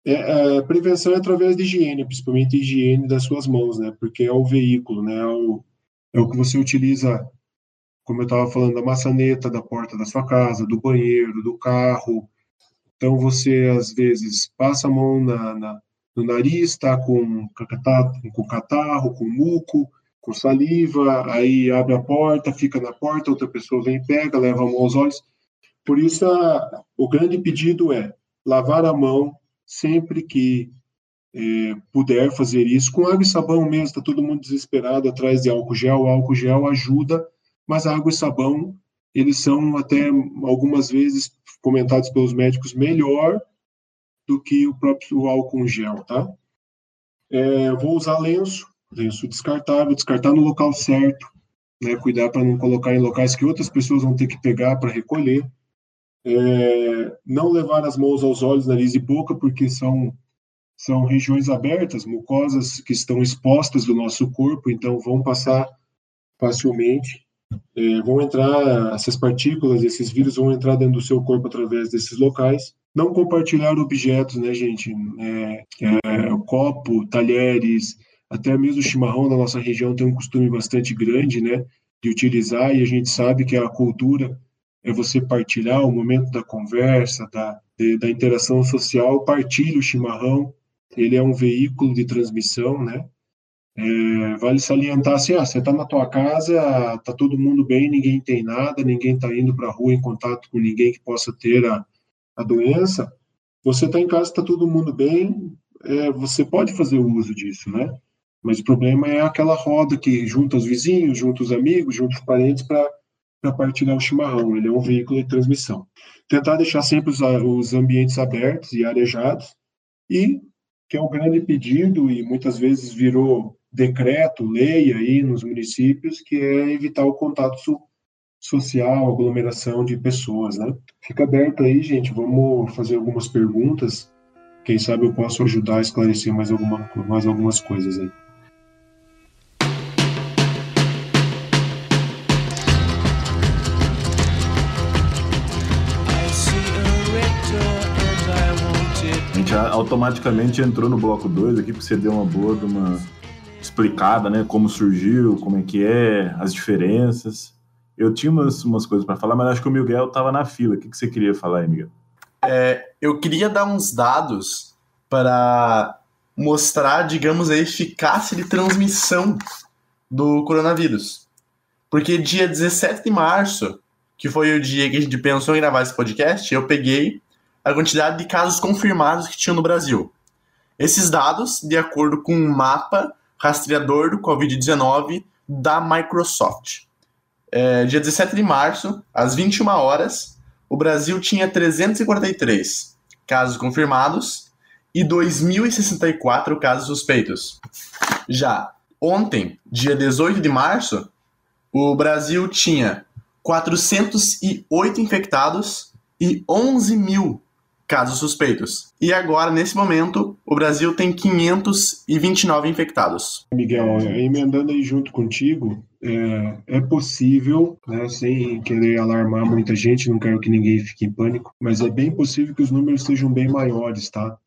É, a prevenção é através de higiene, principalmente higiene das suas mãos, né? Porque é o veículo, né? É o, é o que você utiliza, como eu estava falando, da maçaneta da porta da sua casa, do banheiro, do carro. Então você às vezes passa a mão na, na no nariz, está com, com catarro, com muco, com saliva, aí abre a porta, fica na porta, outra pessoa vem, pega, leva a mão aos olhos. Por isso, a, o grande pedido é lavar a mão sempre que é, puder fazer isso, com água e sabão mesmo, está todo mundo desesperado atrás de álcool gel, o álcool gel ajuda, mas água e sabão, eles são até algumas vezes comentados pelos médicos melhor do que o próprio álcool gel, tá? É, vou usar lenço, lenço descartável, descartar no local certo, né, cuidar para não colocar em locais que outras pessoas vão ter que pegar para recolher. É, não levar as mãos aos olhos, nariz e boca, porque são, são regiões abertas, mucosas que estão expostas do nosso corpo, então vão passar facilmente é, vão entrar, essas partículas, esses vírus vão entrar dentro do seu corpo através desses locais. Não compartilhar objetos, né, gente? É, é, copo, talheres, até mesmo o chimarrão na nossa região tem um costume bastante grande, né, de utilizar, e a gente sabe que a cultura é você partilhar o momento da conversa, da, de, da interação social, partilhe o chimarrão, ele é um veículo de transmissão, né, é, vale salientar assim, ah, você está na tua casa, está todo mundo bem, ninguém tem nada, ninguém está indo para a rua em contato com ninguém que possa ter a, a doença, você está em casa, está todo mundo bem, é, você pode fazer o uso disso, né? Mas o problema é aquela roda que junta os vizinhos, junta os amigos, junta os parentes para partilhar o chimarrão. Ele é um veículo de transmissão. Tentar deixar sempre os, os ambientes abertos e arejados e que é um grande pedido e muitas vezes virou decreto, lei aí nos municípios, que é evitar o contato social, aglomeração de pessoas, né? Fica aberto aí, gente, vamos fazer algumas perguntas. Quem sabe eu posso ajudar a esclarecer mais, alguma, mais algumas coisas aí. Automaticamente entrou no bloco 2 aqui, porque você deu uma boa de uma explicada, né? Como surgiu, como é que é, as diferenças. Eu tinha umas, umas coisas para falar, mas acho que o Miguel estava na fila. O que, que você queria falar aí, Miguel? É, eu queria dar uns dados para mostrar, digamos, a eficácia de transmissão do coronavírus. Porque dia 17 de março, que foi o dia que a gente pensou em gravar esse podcast, eu peguei a quantidade de casos confirmados que tinha no Brasil. Esses dados, de acordo com um mapa rastreador do Covid-19 da Microsoft. É, dia 17 de março, às 21 horas, o Brasil tinha 343 casos confirmados e 2.064 casos suspeitos. Já ontem, dia 18 de março, o Brasil tinha 408 infectados e 11 mil casos suspeitos. E agora, nesse momento, o Brasil tem 529 infectados. Miguel, emendando aí junto contigo, é, é, possível, né, sem querer alarmar muita gente, não quero que ninguém fique em pânico, mas é bem possível que os números sejam bem maiores, tá?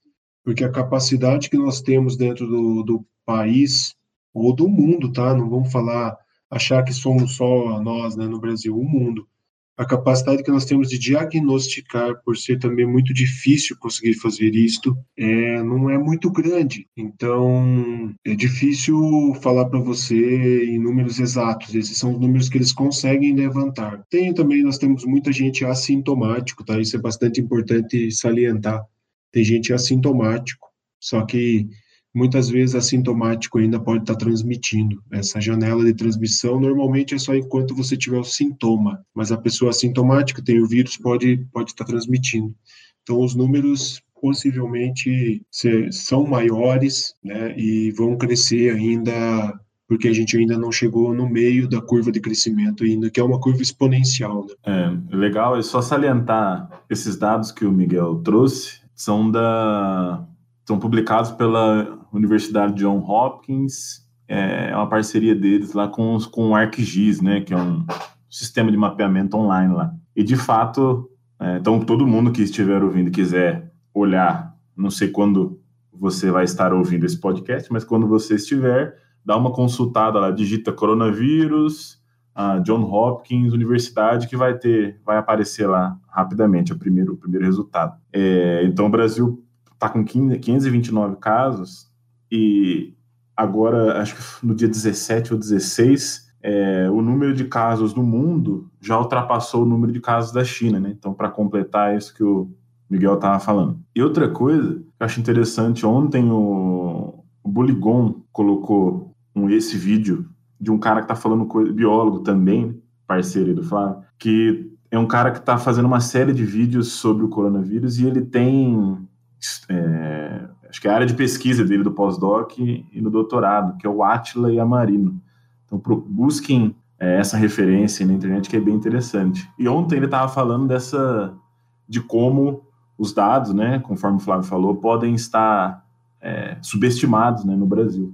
Porque a capacidade que nós temos dentro do, do país, ou do mundo, tá? Não vamos falar, achar que somos só nós, né, no Brasil, o mundo a capacidade que nós temos de diagnosticar, por ser também muito difícil conseguir fazer isto, é, não é muito grande. Então, é difícil falar para você em números exatos. Esses são os números que eles conseguem levantar. Tem também, nós temos muita gente assintomático, tá? Isso é bastante importante salientar. Tem gente assintomático, só que muitas vezes assintomático ainda pode estar transmitindo. Essa janela de transmissão normalmente é só enquanto você tiver o sintoma, mas a pessoa assintomática tem o vírus pode pode estar transmitindo. Então os números possivelmente são maiores, né, e vão crescer ainda porque a gente ainda não chegou no meio da curva de crescimento ainda, que é uma curva exponencial. Né? É, legal, é só salientar esses dados que o Miguel trouxe, são da são publicados pela Universidade John Hopkins, é uma parceria deles lá com, com o ArcGIS, né, que é um sistema de mapeamento online lá. E de fato, é, então todo mundo que estiver ouvindo quiser olhar, não sei quando você vai estar ouvindo esse podcast, mas quando você estiver, dá uma consultada lá, digita coronavírus, a John Hopkins Universidade, que vai ter, vai aparecer lá rapidamente, é o primeiro, o primeiro resultado. É, então o Brasil está com 15, 529 casos e agora, acho que no dia 17 ou 16, é, o número de casos no mundo já ultrapassou o número de casos da China, né? Então, para completar isso que o Miguel estava falando. E outra coisa que eu acho interessante, ontem o, o colocou um, esse vídeo de um cara que está falando, coisa, biólogo também, parceiro do Flávio, que é um cara que está fazendo uma série de vídeos sobre o coronavírus e ele tem é, acho que é a área de pesquisa dele do pós-doc e, no doutorado, que é o Atila e a Marino. Então, pro, busquem é, essa referência na internet que é bem interessante. E ontem ele estava falando dessa de como os dados, né, conforme o Flávio falou, podem estar é, subestimados né, no Brasil.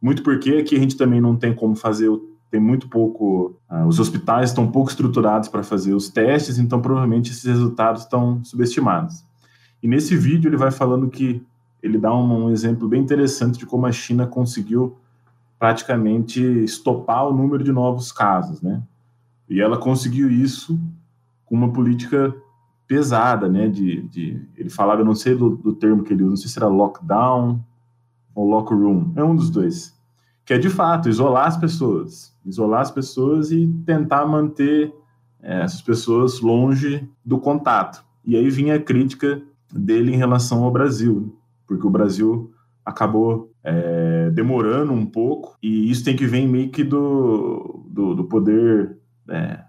Muito porque aqui a gente também não tem como fazer tem muito pouco, uh, os hospitais estão pouco estruturados para fazer os testes, então provavelmente esses resultados estão subestimados. E nesse vídeo ele vai falando que ele dá um, um exemplo bem interessante de como a China conseguiu praticamente estopar o número de novos casos, né? E ela conseguiu isso com uma política pesada, né? De, de ele falava, não sei do, do, termo que ele usa, não sei se era lockdown ou lockroom, é um dos dois, que é de fato isolar as pessoas, isolar as pessoas e tentar manter é, essas pessoas longe do contato. E aí vinha a crítica dele em relação ao Brasil, porque o Brasil acabou é, demorando um pouco e isso tem que vir meio que do, do, do poder é,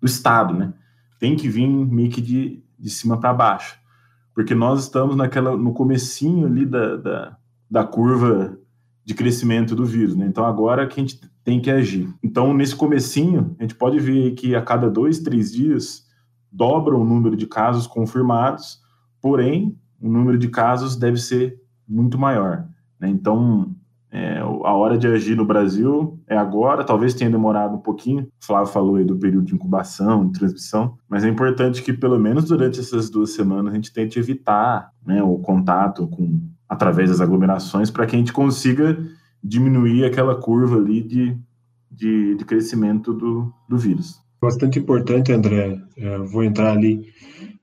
do Estado, né? Tem que vir meio que de, de cima para baixo, porque nós estamos naquela no comecinho ali da, da, da curva de crescimento do vírus, né? Então agora que a gente tem que agir. Então nesse comecinho a gente pode ver que a cada dois, três dias dobra o número de casos confirmados, porém o número de casos deve ser muito maior. Né? Então, é, a hora de agir no Brasil é agora, talvez tenha demorado um pouquinho. O Flávio falou aí do período de incubação, de transmissão, mas é importante que, pelo menos durante essas duas semanas, a gente tente evitar né, o contato com através das aglomerações para que a gente consiga diminuir aquela curva ali de, de, de crescimento do, do vírus. Bastante importante, André. É, vou entrar ali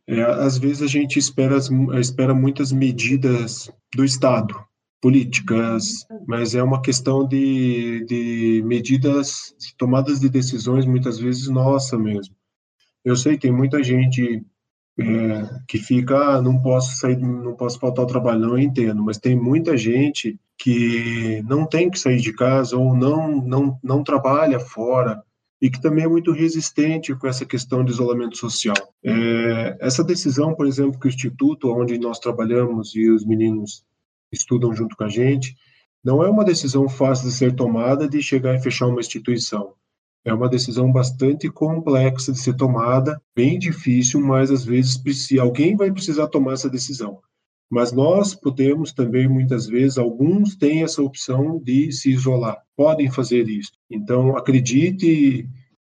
é, às vezes a gente espera, espera muitas medidas do Estado, políticas, mas é uma questão de, de medidas, tomadas de decisões, muitas vezes nossa mesmo. Eu sei tem muita gente é, que fica, ah, não posso sair, não posso faltar ao trabalho, não, eu entendo, mas tem muita gente que não tem que sair de casa ou não, não, não trabalha fora, e que também é muito resistente com essa questão de isolamento social. É, essa decisão, por exemplo, que o Instituto, onde nós trabalhamos e os meninos estudam junto com a gente, não é uma decisão fácil de ser tomada de chegar e fechar uma instituição. É uma decisão bastante complexa de ser tomada, bem difícil, mas às vezes alguém vai precisar tomar essa decisão. Mas nós podemos também, muitas vezes, alguns têm essa opção de se isolar, podem fazer isso. Então, acredite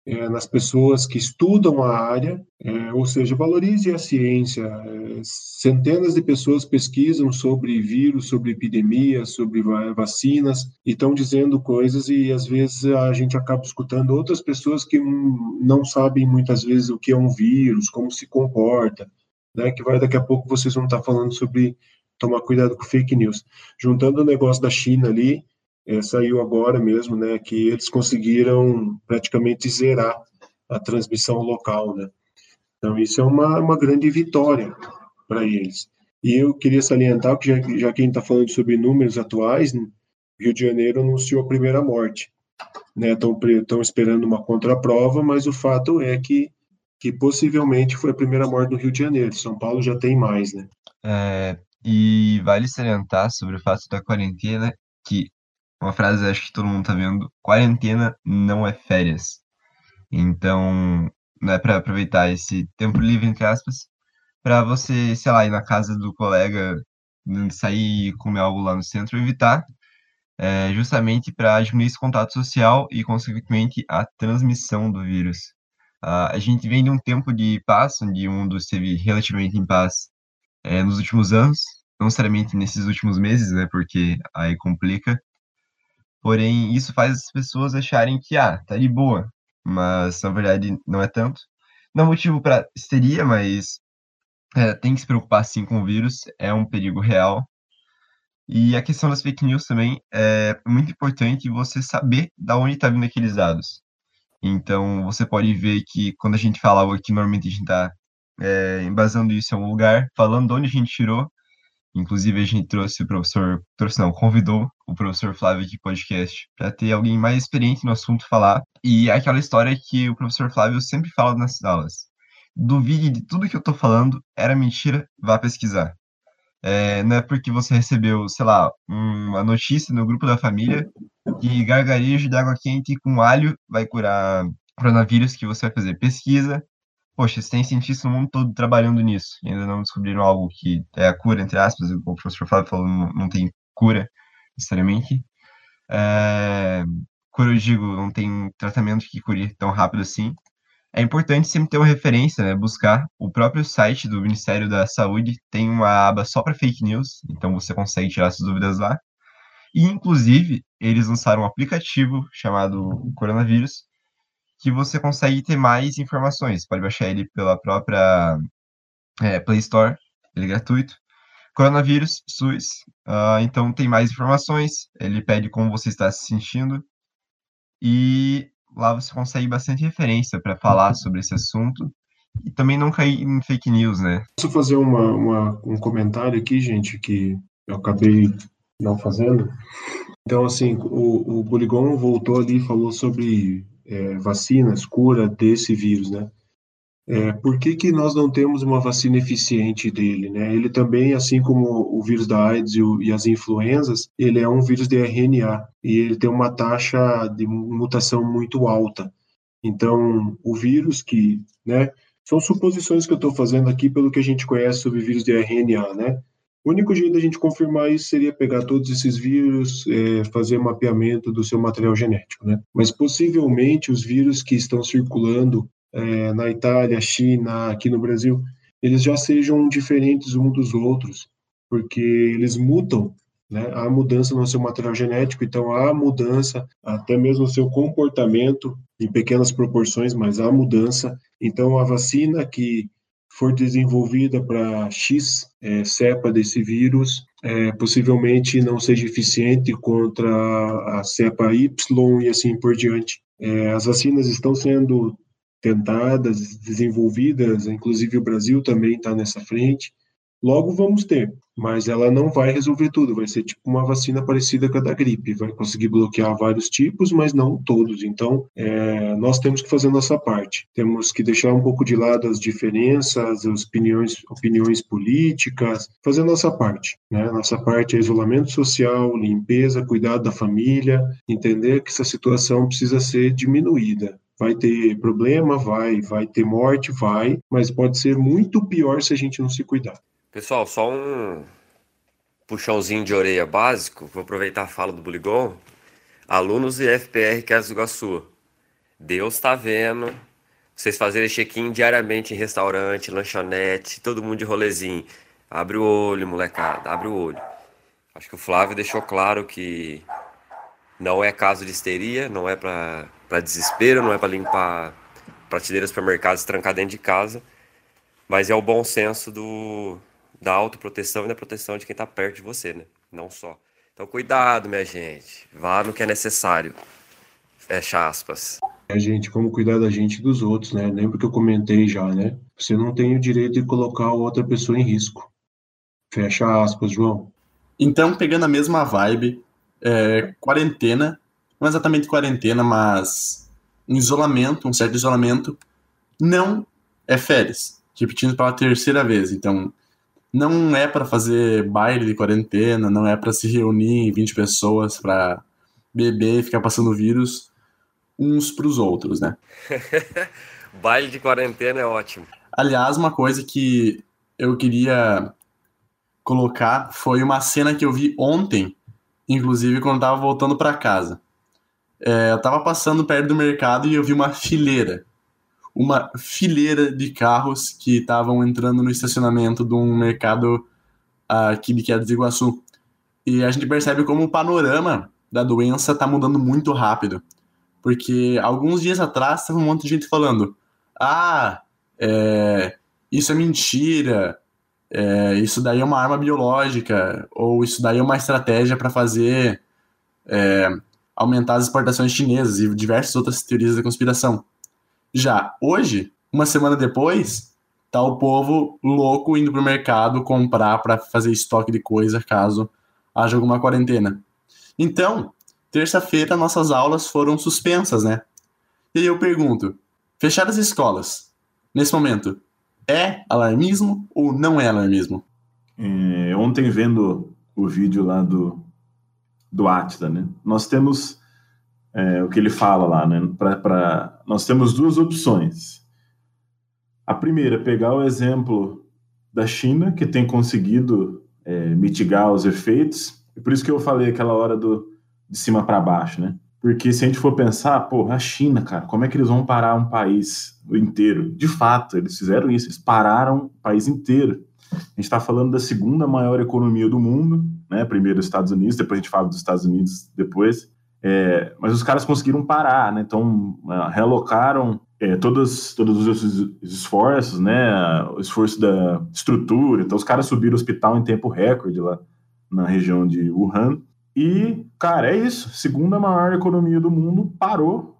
é, nas pessoas que estudam a área, é, ou seja, valorize a ciência. É, centenas de pessoas pesquisam sobre vírus, sobre epidemias, sobre vacinas, e estão dizendo coisas, e às vezes a gente acaba escutando outras pessoas que não sabem muitas vezes o que é um vírus, como se comporta né, que vai daqui a pouco vocês vão estar falando sobre tomar cuidado com fake news. Juntando o negócio da China ali, é, saiu agora mesmo, né, que eles conseguiram praticamente zerar a transmissão local, né. Então isso é uma, uma grande vitória para eles. E eu queria salientar que já, já que a gente está falando sobre números atuais, Rio de Janeiro anunciou a primeira morte. Estão né, esperando uma contraprova, mas o fato é que que possivelmente foi a primeira morte no Rio de Janeiro. São Paulo já tem mais, né? É, e vale salientar sobre o fato da quarentena, que uma frase acho que todo mundo tá vendo, quarentena não é férias. Então, não é para aproveitar esse tempo livre, entre aspas, para você, sei lá, ir na casa do colega, sair e comer algo lá no centro, evitar, é, justamente para diminuir esse contato social e, consequentemente, a transmissão do vírus. Uh, a gente vem de um tempo de paz, onde o mundo esteve relativamente em paz é, nos últimos anos, não necessariamente nesses últimos meses, né, porque aí complica. Porém, isso faz as pessoas acharem que, ah, tá de boa, mas na verdade não é tanto. Não é motivo para histeria, mas é, tem que se preocupar sim com o vírus, é um perigo real. E a questão das fake news também é muito importante você saber da onde está vindo aqueles dados. Então, você pode ver que quando a gente fala algo aqui, normalmente a gente está é, embasando isso em algum lugar, falando de onde a gente tirou. Inclusive, a gente trouxe o professor, trouxe não, convidou o professor Flávio aqui podcast para ter alguém mais experiente no assunto falar. E é aquela história que o professor Flávio sempre fala nas aulas. Duvide de tudo que eu estou falando, era mentira, vá pesquisar. É, não é porque você recebeu, sei lá, uma notícia no grupo da família que gargarejo de água quente com alho vai curar coronavírus que você vai fazer pesquisa. Poxa, tem cientistas no mundo todo trabalhando nisso e ainda não descobriram algo que é a cura, entre aspas, o professor Flávio falou, não, não tem cura, necessariamente. É, quando eu digo não tem tratamento que cure tão rápido assim, é importante sempre ter uma referência, né? Buscar. O próprio site do Ministério da Saúde tem uma aba só para fake news, então você consegue tirar suas dúvidas lá. E, inclusive, eles lançaram um aplicativo chamado Coronavírus, que você consegue ter mais informações. Pode baixar ele pela própria é, Play Store, ele é gratuito. Coronavírus, SUS, uh, então tem mais informações, ele pede como você está se sentindo, e lá você consegue bastante referência para falar sobre esse assunto e também não cair em fake news, né? Posso fazer uma, uma, um comentário aqui, gente, que eu acabei não fazendo? Então, assim, o, o Polygon voltou ali e falou sobre é, vacinas, cura desse vírus, né? É, por que, que nós não temos uma vacina eficiente dele? Né? Ele também, assim como o vírus da AIDS e, o, e, as influenzas, ele é um vírus de RNA e ele tem uma taxa de mutação muito alta. Então, o vírus que, né, são suposições que eu estou fazendo aqui pelo que a gente conhece sobre vírus de RNA, né? O único jeito da gente confirmar isso seria pegar todos esses vírus, é, fazer mapeamento do seu material genético, né? Mas possivelmente os vírus que estão circulando é, na Itália, China, aqui no Brasil, eles já sejam diferentes um dos outros, porque eles mutam, né? Há mudança no seu material genético, então há mudança até mesmo no seu comportamento em pequenas proporções, mas há mudança. Então a vacina que for desenvolvida para X é, cepa desse vírus, é, possivelmente não seja eficiente contra a cepa Y e assim por diante. É, as vacinas estão sendo tentadas, desenvolvidas, inclusive o Brasil também está nessa frente. Logo vamos ter, mas ela não vai resolver tudo, vai ser tipo uma vacina parecida com a da gripe, vai conseguir bloquear vários tipos, mas não todos. Então, é, nós temos que fazer nossa parte. Temos que deixar um pouco de lado as diferenças, as opiniões, opiniões políticas, fazer nossa parte. Né? Nossa parte é isolamento social, limpeza, cuidado da família, entender que essa situação precisa ser diminuída. Vai ter problema? Vai. Vai ter morte? Vai. Mas pode ser muito pior se a gente não se cuidar. Pessoal, só um puxãozinho de orelha básico. Vou aproveitar a fala do Buligon. Alunos de FPR Casa do Iguaçu. Deus está vendo. Vocês fazerem check-in diariamente em restaurante, lanchonete, todo mundo de rolezinho. Abre o olho, molecada, abre o olho. Acho que o Flávio deixou claro que não é caso de histeria, não é para desespero, não é para limpar prateleiras para mercados trancar dentro de casa, mas é o bom senso do, da autoproteção e da proteção de quem está perto de você, né? Não só. Então, cuidado, minha gente. Vá no que é necessário. Fecha aspas. A gente, como cuidar da gente e dos outros, né? Lembra que eu comentei já, né? Você não tem o direito de colocar outra pessoa em risco. Fecha aspas, João. Então, pegando a mesma vibe, é, quarentena, não exatamente quarentena, mas um isolamento, um certo isolamento, não é férias. Repetindo pela terceira vez. Então, não é para fazer baile de quarentena, não é para se reunir em 20 pessoas para beber e ficar passando vírus uns para os outros, né? baile de quarentena é ótimo. Aliás, uma coisa que eu queria colocar foi uma cena que eu vi ontem inclusive quando eu tava voltando para casa. É, eu tava passando perto do mercado e eu vi uma fileira. Uma fileira de carros que estavam entrando no estacionamento de um mercado aqui de Queda de Iguaçu. E a gente percebe como o panorama da doença está mudando muito rápido. Porque alguns dias atrás teve um monte de gente falando: ah, é, isso é mentira, é, isso daí é uma arma biológica, ou isso daí é uma estratégia para fazer é, aumentar as exportações chinesas e diversas outras teorias da conspiração. Já hoje, uma semana depois, tá o povo louco indo pro mercado comprar para fazer estoque de coisa caso haja alguma quarentena. Então, terça-feira nossas aulas foram suspensas, né? E aí eu pergunto, fechar as escolas, nesse momento, é alarmismo ou não é alarmismo? É, ontem, vendo o vídeo lá do, do Atila, né? Nós temos é, o que ele fala lá, né? Pra, nós temos duas opções. A primeira, pegar o exemplo da China, que tem conseguido é, mitigar os efeitos, e por isso que eu falei aquela hora do de cima para baixo, né? Porque se a gente for pensar, pô, a China, cara, como é que eles vão parar um país inteiro? De fato, eles fizeram isso, eles pararam o país inteiro. A gente está falando da segunda maior economia do mundo, né? Primeiro os Estados Unidos, depois a gente fala dos Estados Unidos depois. É, mas os caras conseguiram parar, né? Então uh, realocaram é, todos, todos os esforços, né? O esforço da estrutura. Então os caras subiram o hospital em tempo recorde lá na região de Wuhan. E, cara, é isso. Segunda maior economia do mundo parou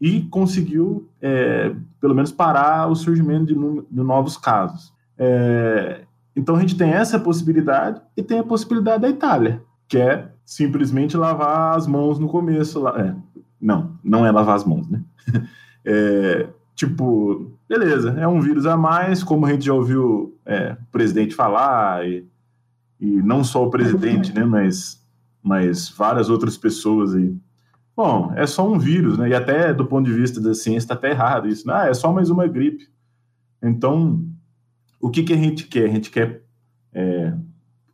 e conseguiu, é, pelo menos, parar o surgimento de, de novos casos. É, então a gente tem essa possibilidade e tem a possibilidade da Itália, que é simplesmente lavar as mãos no começo. É, não, não é lavar as mãos, né? É, tipo, beleza, é um vírus a mais, como a gente já ouviu é, o presidente falar, e, e não só o presidente, né, mas, mas várias outras pessoas aí. Bom, é só um vírus, né? E até do ponto de vista da ciência está até errado isso. Né? Ah, é só mais uma gripe. Então, o que, que a gente quer? A gente quer é,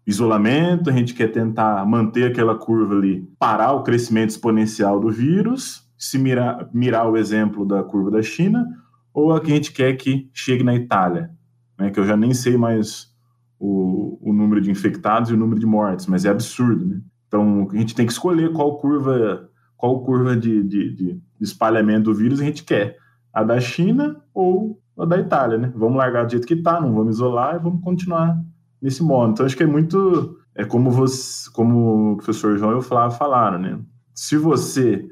isolamento, a gente quer tentar manter aquela curva ali, parar o crescimento exponencial do vírus, se mirar, mirar o exemplo da curva da China, ou a que a gente quer que chegue na Itália, né, que eu já nem sei mais o, o número de infectados e o número de mortes, mas é absurdo, né? Então, a gente tem que escolher qual curva, qual curva de, de, de espalhamento do vírus a gente quer. A da China ou a da Itália, né? Vamos largar do jeito que está, não vamos isolar e vamos continuar nesse modo. Então, acho que é muito. É como, você, como o professor João e o Flávio falaram, né? Se você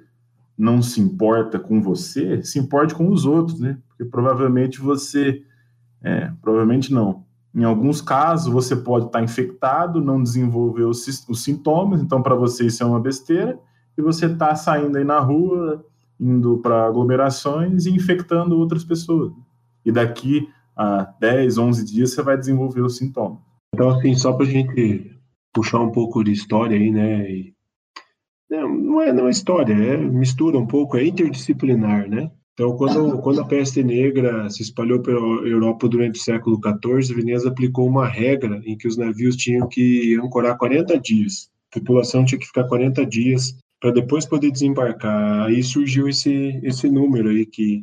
não se importa com você, se importe com os outros, né? Porque provavelmente você. É, provavelmente não. Em alguns casos, você pode estar infectado, não desenvolver os, os sintomas, então para você isso é uma besteira, e você está saindo aí na rua, indo para aglomerações e infectando outras pessoas. E daqui a 10, 11 dias você vai desenvolver os sintomas. Então, assim, só para a gente puxar um pouco de história aí, né? E, não, é, não é história, é mistura um pouco, é interdisciplinar, né? Então, quando, quando a peste negra se espalhou pela Europa durante o século XIV, Veneza aplicou uma regra em que os navios tinham que ancorar 40 dias. A população tinha que ficar 40 dias para depois poder desembarcar. Aí surgiu esse, esse número aí que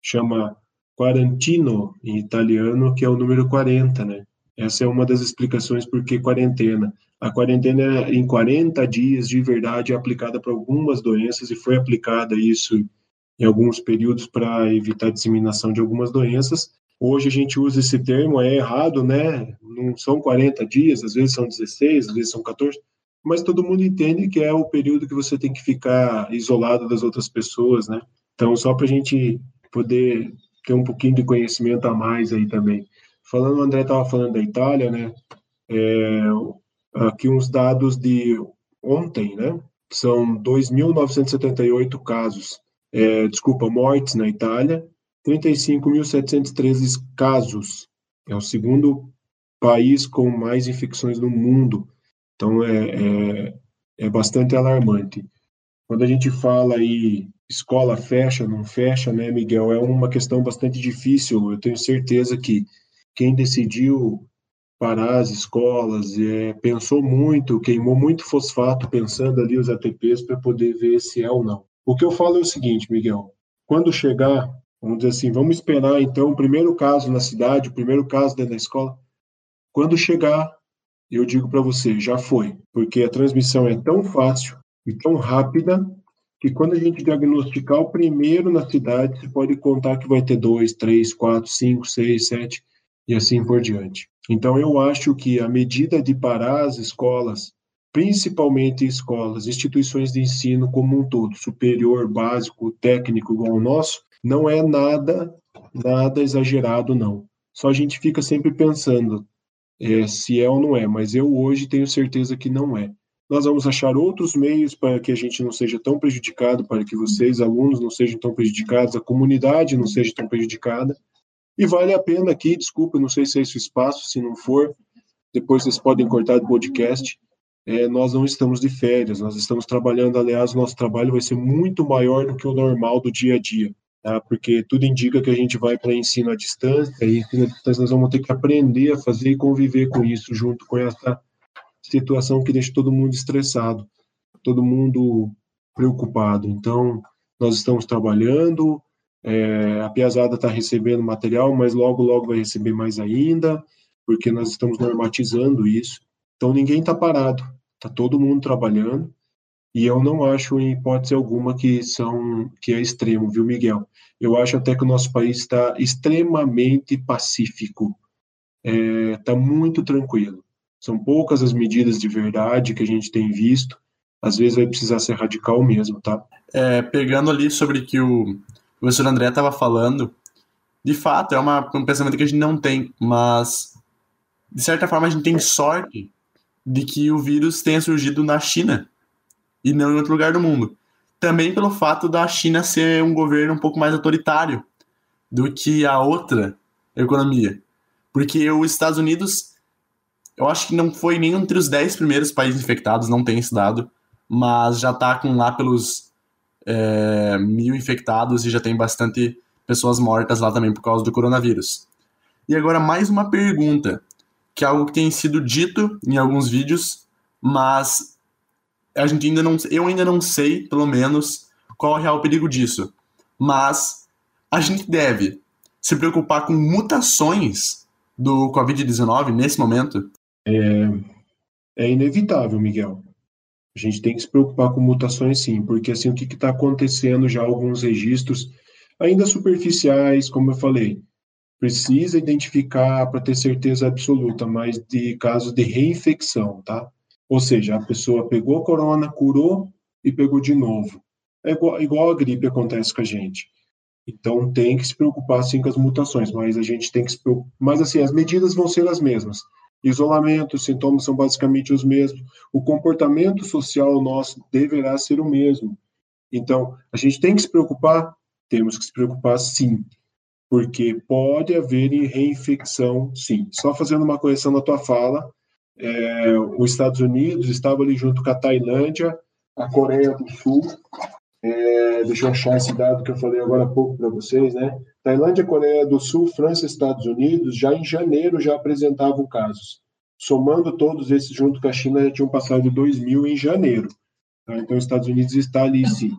chama quarantino em italiano, que é o número 40, né? Essa é uma das explicações por que quarentena. A quarentena em 40 dias de verdade é aplicada para algumas doenças e foi aplicada isso em alguns períodos para evitar a disseminação de algumas doenças. Hoje a gente usa esse termo, é errado, né? Não são 40 dias, às vezes são 16, às vezes são 14, mas todo mundo entende que é o período que você tem que ficar isolado das outras pessoas, né? Então, só para a gente poder ter um pouquinho de conhecimento a mais aí também. Falando, o André estava falando da Itália, né? É, aqui uns dados de ontem, né? São 2.978 casos, é, desculpa, mortes na Itália, 35.713 casos. É o segundo país com mais infecções no mundo. Então, é, é, é bastante alarmante. Quando a gente fala aí escola fecha, não fecha, né, Miguel? É uma questão bastante difícil. Eu tenho certeza que quem decidiu parar as escolas é, pensou muito, queimou muito fosfato pensando ali os ATPs para poder ver se é ou não. O que eu falo é o seguinte, Miguel: quando chegar, vamos dizer assim, vamos esperar então o primeiro caso na cidade, o primeiro caso dentro da escola. Quando chegar, eu digo para você, já foi, porque a transmissão é tão fácil e tão rápida que quando a gente diagnosticar o primeiro na cidade, você pode contar que vai ter dois, três, quatro, cinco, seis, sete e assim por diante. Então, eu acho que a medida de parar as escolas, principalmente escolas, instituições de ensino como um todo, superior, básico, técnico, igual o nosso, não é nada, nada exagerado, não. Só a gente fica sempre pensando é, se é ou não é, mas eu hoje tenho certeza que não é. Nós vamos achar outros meios para que a gente não seja tão prejudicado, para que vocês, alunos, não sejam tão prejudicados, a comunidade não seja tão prejudicada. E vale a pena aqui, desculpa, não sei se é esse o espaço, se não for, depois vocês podem cortar do podcast. É, nós não estamos de férias, nós estamos trabalhando, aliás, nosso trabalho vai ser muito maior do que o normal do dia a dia, tá? porque tudo indica que a gente vai para ensino à distância, e ensino à distância nós vamos ter que aprender a fazer e conviver com isso, junto com essa situação que deixa todo mundo estressado, todo mundo preocupado. Então, nós estamos trabalhando, é, a Piazada está recebendo material, mas logo, logo vai receber mais ainda, porque nós estamos normatizando isso. Então, ninguém está parado, está todo mundo trabalhando, e eu não acho, em hipótese alguma, que, são, que é extremo, viu, Miguel? Eu acho até que o nosso país está extremamente pacífico, está é, tá muito tranquilo. São poucas as medidas de verdade que a gente tem visto, às vezes vai precisar ser radical mesmo, tá? É, pegando ali sobre que o professor André estava falando, de fato, é uma, um pensamento que a gente não tem, mas de certa forma a gente tem sorte de que o vírus tenha surgido na China e não em outro lugar do mundo. Também pelo fato da China ser um governo um pouco mais autoritário do que a outra economia. Porque os Estados Unidos, eu acho que não foi nem entre os 10 primeiros países infectados, não tem esse dado mas já está com lá pelos é, mil infectados e já tem bastante pessoas mortas lá também por causa do coronavírus. E agora mais uma pergunta, que é algo que tem sido dito em alguns vídeos, mas a gente ainda não, eu ainda não sei, pelo menos, qual é o real perigo disso. Mas a gente deve se preocupar com mutações do Covid-19 nesse momento? É, é inevitável, Miguel. A gente tem que se preocupar com mutações sim, porque assim o que está acontecendo já alguns registros ainda superficiais, como eu falei, precisa identificar para ter certeza absoluta, mas de casos de reinfecção, tá? Ou seja, a pessoa pegou a corona, curou e pegou de novo. É igual, igual a gripe acontece com a gente. Então tem que se preocupar sim com as mutações, mas a gente tem que se preocupar. Mas assim, as medidas vão ser as mesmas isolamento, os sintomas são basicamente os mesmos. O comportamento social nosso deverá ser o mesmo. Então, a gente tem que se preocupar? Temos que se preocupar sim, porque pode haver reinfecção, sim. Só fazendo uma correção na tua fala, é, os Estados Unidos estava ali junto com a Tailândia, a Coreia do Sul, é, deixa eu achar esse dado que eu falei agora há pouco para vocês, né? Tailândia, Coreia do Sul, França e Estados Unidos já em janeiro já apresentavam casos. Somando todos esses junto com a China, já tinham passado de 2 mil em janeiro. Tá? Então, os Estados Unidos está ali sim.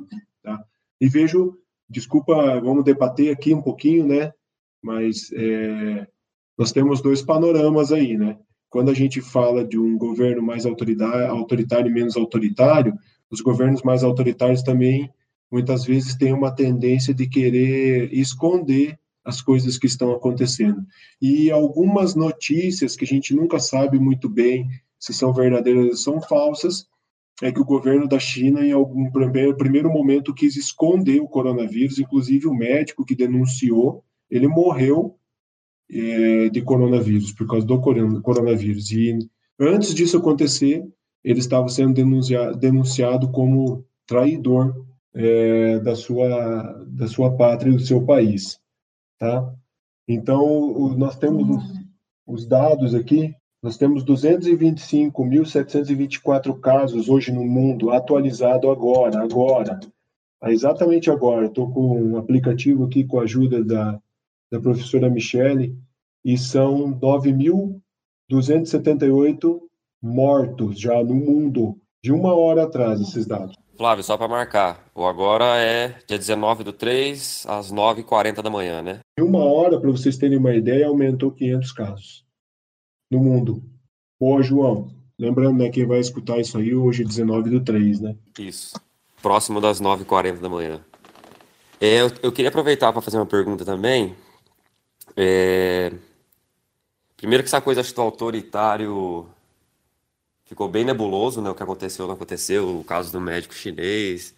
Tá? E vejo, desculpa, vamos debater aqui um pouquinho, né? Mas é, nós temos dois panoramas aí, né? Quando a gente fala de um governo mais autoritário, e menos autoritário, os governos mais autoritários também muitas vezes têm uma tendência de querer esconder as coisas que estão acontecendo. E algumas notícias que a gente nunca sabe muito bem se são verdadeiras ou são falsas, é que o governo da China, em algum primeiro, primeiro momento, quis esconder o coronavírus, inclusive o médico que denunciou, ele morreu é, de coronavírus, por causa do coronavírus. E antes disso acontecer, ele estava sendo denunciado, denunciado como traidor é, da, sua, da sua pátria e do seu país. Tá? Então, o, nós temos os, os dados aqui, nós temos 225.724 casos hoje no mundo, atualizado agora, agora, exatamente agora. Estou com um aplicativo aqui com a ajuda da, da professora Michele, e são 9.278 mortos já no mundo, de uma hora atrás, esses dados. Flávio, só para marcar, o agora é dia 19 do 3, às 9h40 da manhã, né? Em uma hora, para vocês terem uma ideia, aumentou 500 casos no mundo. Boa, João. Lembrando, né, quem vai escutar isso aí hoje, 19 do 3, né? Isso. Próximo das 9h40 da manhã. É, eu, eu queria aproveitar para fazer uma pergunta também. É... Primeiro que essa coisa acho, do autoritário ficou bem nebuloso, né? O que aconteceu, não aconteceu, o caso do médico chinês.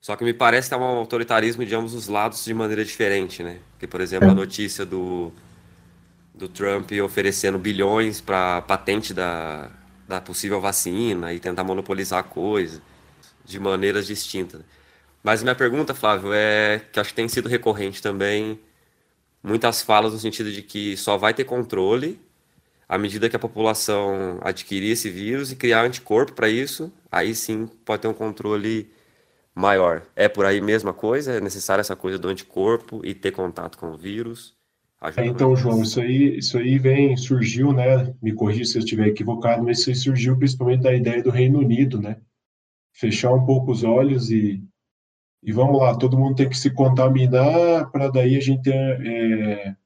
Só que me parece que é um autoritarismo de ambos os lados de maneira diferente, né? Porque, por exemplo, a notícia do, do Trump oferecendo bilhões para patente da, da possível vacina e tentar monopolizar a coisa de maneiras distintas. Mas minha pergunta, Flávio, é que acho que tem sido recorrente também muitas falas no sentido de que só vai ter controle à medida que a população adquirir esse vírus e criar anticorpo para isso, aí sim pode ter um controle maior. É por aí mesma coisa? É necessária essa coisa do anticorpo e ter contato com o vírus? É, então, João, isso aí, isso aí vem, surgiu, né? Me corrija se eu estiver equivocado, mas isso aí surgiu principalmente da ideia do Reino Unido, né? fechar um pouco os olhos e, e vamos lá, todo mundo tem que se contaminar para daí a gente ter é,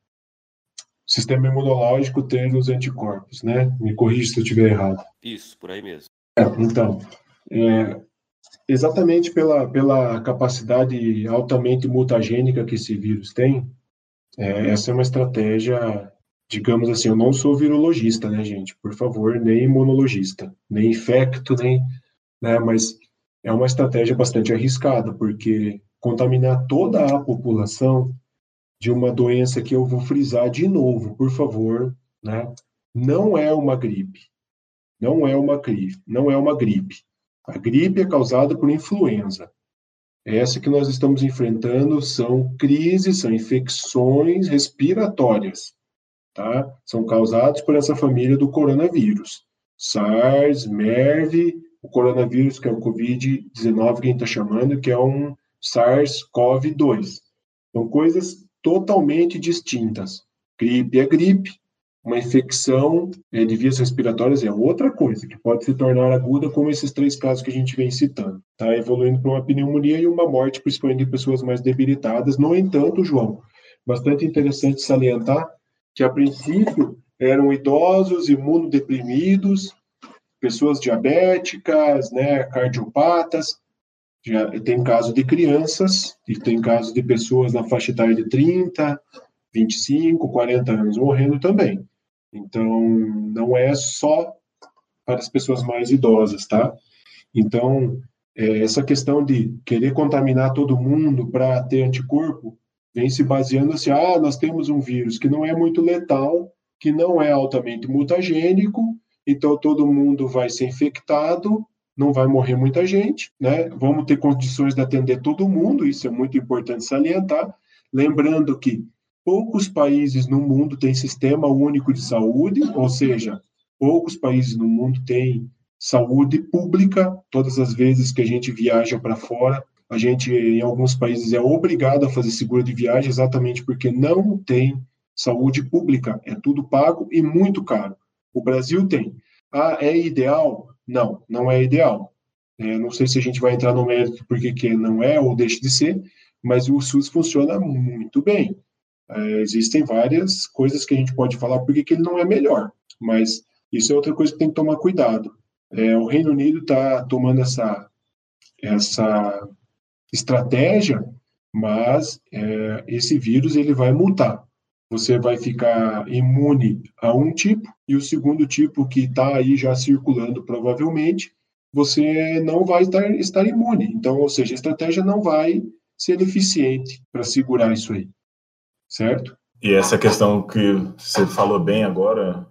sistema imunológico ter os anticorpos, né? Me corrija se eu estiver errado. Isso, por aí mesmo. É, então, é, exatamente pela, pela capacidade altamente mutagênica que esse vírus tem, é, essa é uma estratégia, digamos assim, eu não sou virologista, né, gente? Por favor, nem imunologista, nem infecto, nem, né, mas é uma estratégia bastante arriscada, porque contaminar toda a população de uma doença que eu vou frisar de novo, por favor, né? Não é uma gripe. Não é uma gripe, não é uma gripe. A gripe é causada por influenza. Essa que nós estamos enfrentando são crises, são infecções respiratórias, tá? São causadas por essa família do coronavírus. SARS, MERV, o coronavírus que é o COVID-19 que a gente está chamando, que é um SARS-CoV-2. São coisas totalmente distintas. Gripe é gripe, uma infecção é, de vias respiratórias é outra coisa, que pode se tornar aguda, como esses três casos que a gente vem citando. Está evoluindo para uma pneumonia e uma morte, principalmente de pessoas mais debilitadas. No entanto, João, bastante interessante salientar que, a princípio, eram idosos, imunodeprimidos, pessoas diabéticas, né, cardiopatas, já tem caso de crianças, e tem caso de pessoas na faixa etária de 30, 25, 40 anos morrendo também. Então, não é só para as pessoas mais idosas, tá? Então, é, essa questão de querer contaminar todo mundo para ter anticorpo vem se baseando assim: ah, nós temos um vírus que não é muito letal, que não é altamente mutagênico, então todo mundo vai ser infectado, não vai morrer muita gente, né? Vamos ter condições de atender todo mundo, isso é muito importante salientar. Lembrando que poucos países no mundo têm sistema único de saúde, ou seja, poucos países no mundo têm saúde pública. Todas as vezes que a gente viaja para fora, a gente, em alguns países, é obrigado a fazer seguro de viagem exatamente porque não tem saúde pública. É tudo pago e muito caro. O Brasil tem. Ah, é ideal? Não, não é ideal. É, não sei se a gente vai entrar no mérito porque que não é ou deixa de ser, mas o SUS funciona muito bem. É, existem várias coisas que a gente pode falar porque que ele não é melhor, mas isso é outra coisa que tem que tomar cuidado. É, o Reino Unido está tomando essa, essa estratégia, mas é, esse vírus ele vai mutar. Você vai ficar imune a um tipo e o segundo tipo que está aí já circulando provavelmente, você não vai estar, estar imune. Então, ou seja, a estratégia não vai ser eficiente para segurar isso aí certo? E essa questão que você falou bem agora,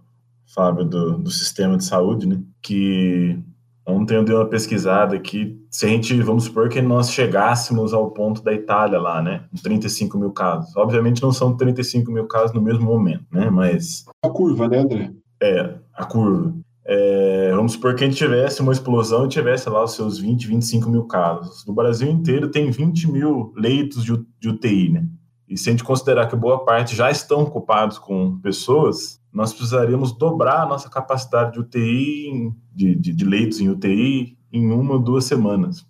Fábio, do, do sistema de saúde, né? Que ontem eu dei uma pesquisada aqui, se a gente, vamos supor que nós chegássemos ao ponto da Itália lá, né? 35 mil casos. Obviamente não são 35 mil casos no mesmo momento, né? Mas... A curva, né, André? É, a curva. É, vamos supor que a gente tivesse uma explosão e tivesse lá os seus 20, 25 mil casos. No Brasil inteiro tem 20 mil leitos de, de UTI, né? E se a gente considerar que boa parte já estão ocupados com pessoas, nós precisaríamos dobrar a nossa capacidade de UTI, de, de, de leitos em UTI, em uma ou duas semanas.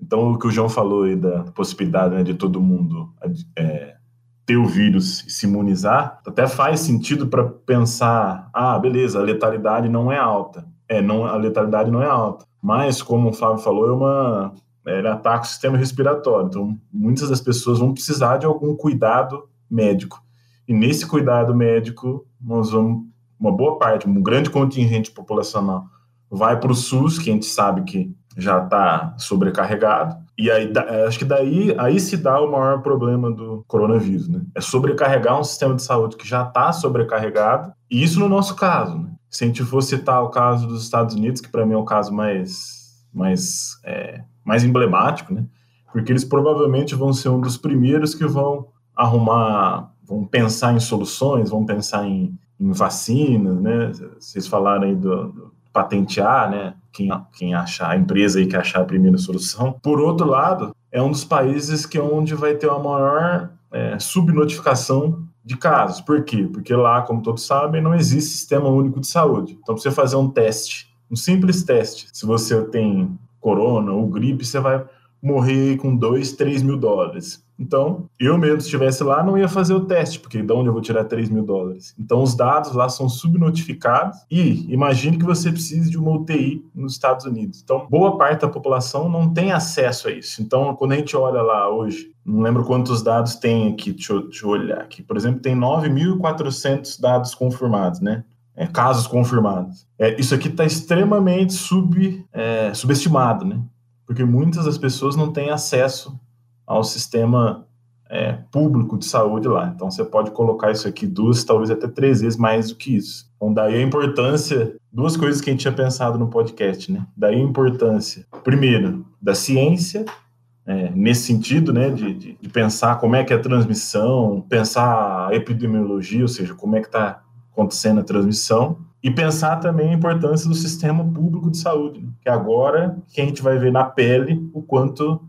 Então, o que o João falou aí da possibilidade né, de todo mundo é, ter o vírus e se imunizar, até faz sentido para pensar, ah, beleza, a letalidade não é alta. É, não, a letalidade não é alta. Mas, como o Fábio falou, é uma ele ataca o sistema respiratório. Então, muitas das pessoas vão precisar de algum cuidado médico. E nesse cuidado médico, nós vamos, uma boa parte, um grande contingente populacional vai para o SUS, que a gente sabe que já está sobrecarregado. E aí, acho que daí aí se dá o maior problema do coronavírus, né? É sobrecarregar um sistema de saúde que já está sobrecarregado, e isso no nosso caso, né? Se a gente for citar o caso dos Estados Unidos, que para mim é o caso mais, mais é, mais emblemático, né? Porque eles provavelmente vão ser um dos primeiros que vão arrumar, vão pensar em soluções, vão pensar em, em vacinas, né? Vocês falaram aí do, do patentear, né? Quem, quem achar, a empresa aí que achar a primeira solução. Por outro lado, é um dos países que é onde vai ter uma maior é, subnotificação de casos. Por quê? Porque lá, como todos sabem, não existe sistema único de saúde. Então, para você fazer um teste, um simples teste, se você tem corona ou gripe, você vai morrer com 2, 3 mil dólares. Então, eu mesmo, se estivesse lá, não ia fazer o teste, porque de onde eu vou tirar 3 mil dólares? Então, os dados lá são subnotificados e imagine que você precise de uma UTI nos Estados Unidos. Então, boa parte da população não tem acesso a isso. Então, quando a gente olha lá hoje, não lembro quantos dados tem aqui, deixa eu, deixa eu olhar aqui. Por exemplo, tem 9.400 dados confirmados, né? É, casos confirmados. É, isso aqui está extremamente sub, é, subestimado, né? Porque muitas das pessoas não têm acesso ao sistema é, público de saúde lá. Então você pode colocar isso aqui duas, talvez até três vezes mais do que isso. Então daí a importância, duas coisas que a gente tinha pensado no podcast, né? Daí a importância, primeiro, da ciência, é, nesse sentido, né, de, de, de, pensar como é que é a transmissão, pensar a epidemiologia, ou seja, como é que está acontecendo a transmissão, e pensar também a importância do sistema público de saúde, né? que agora que a gente vai ver na pele o quanto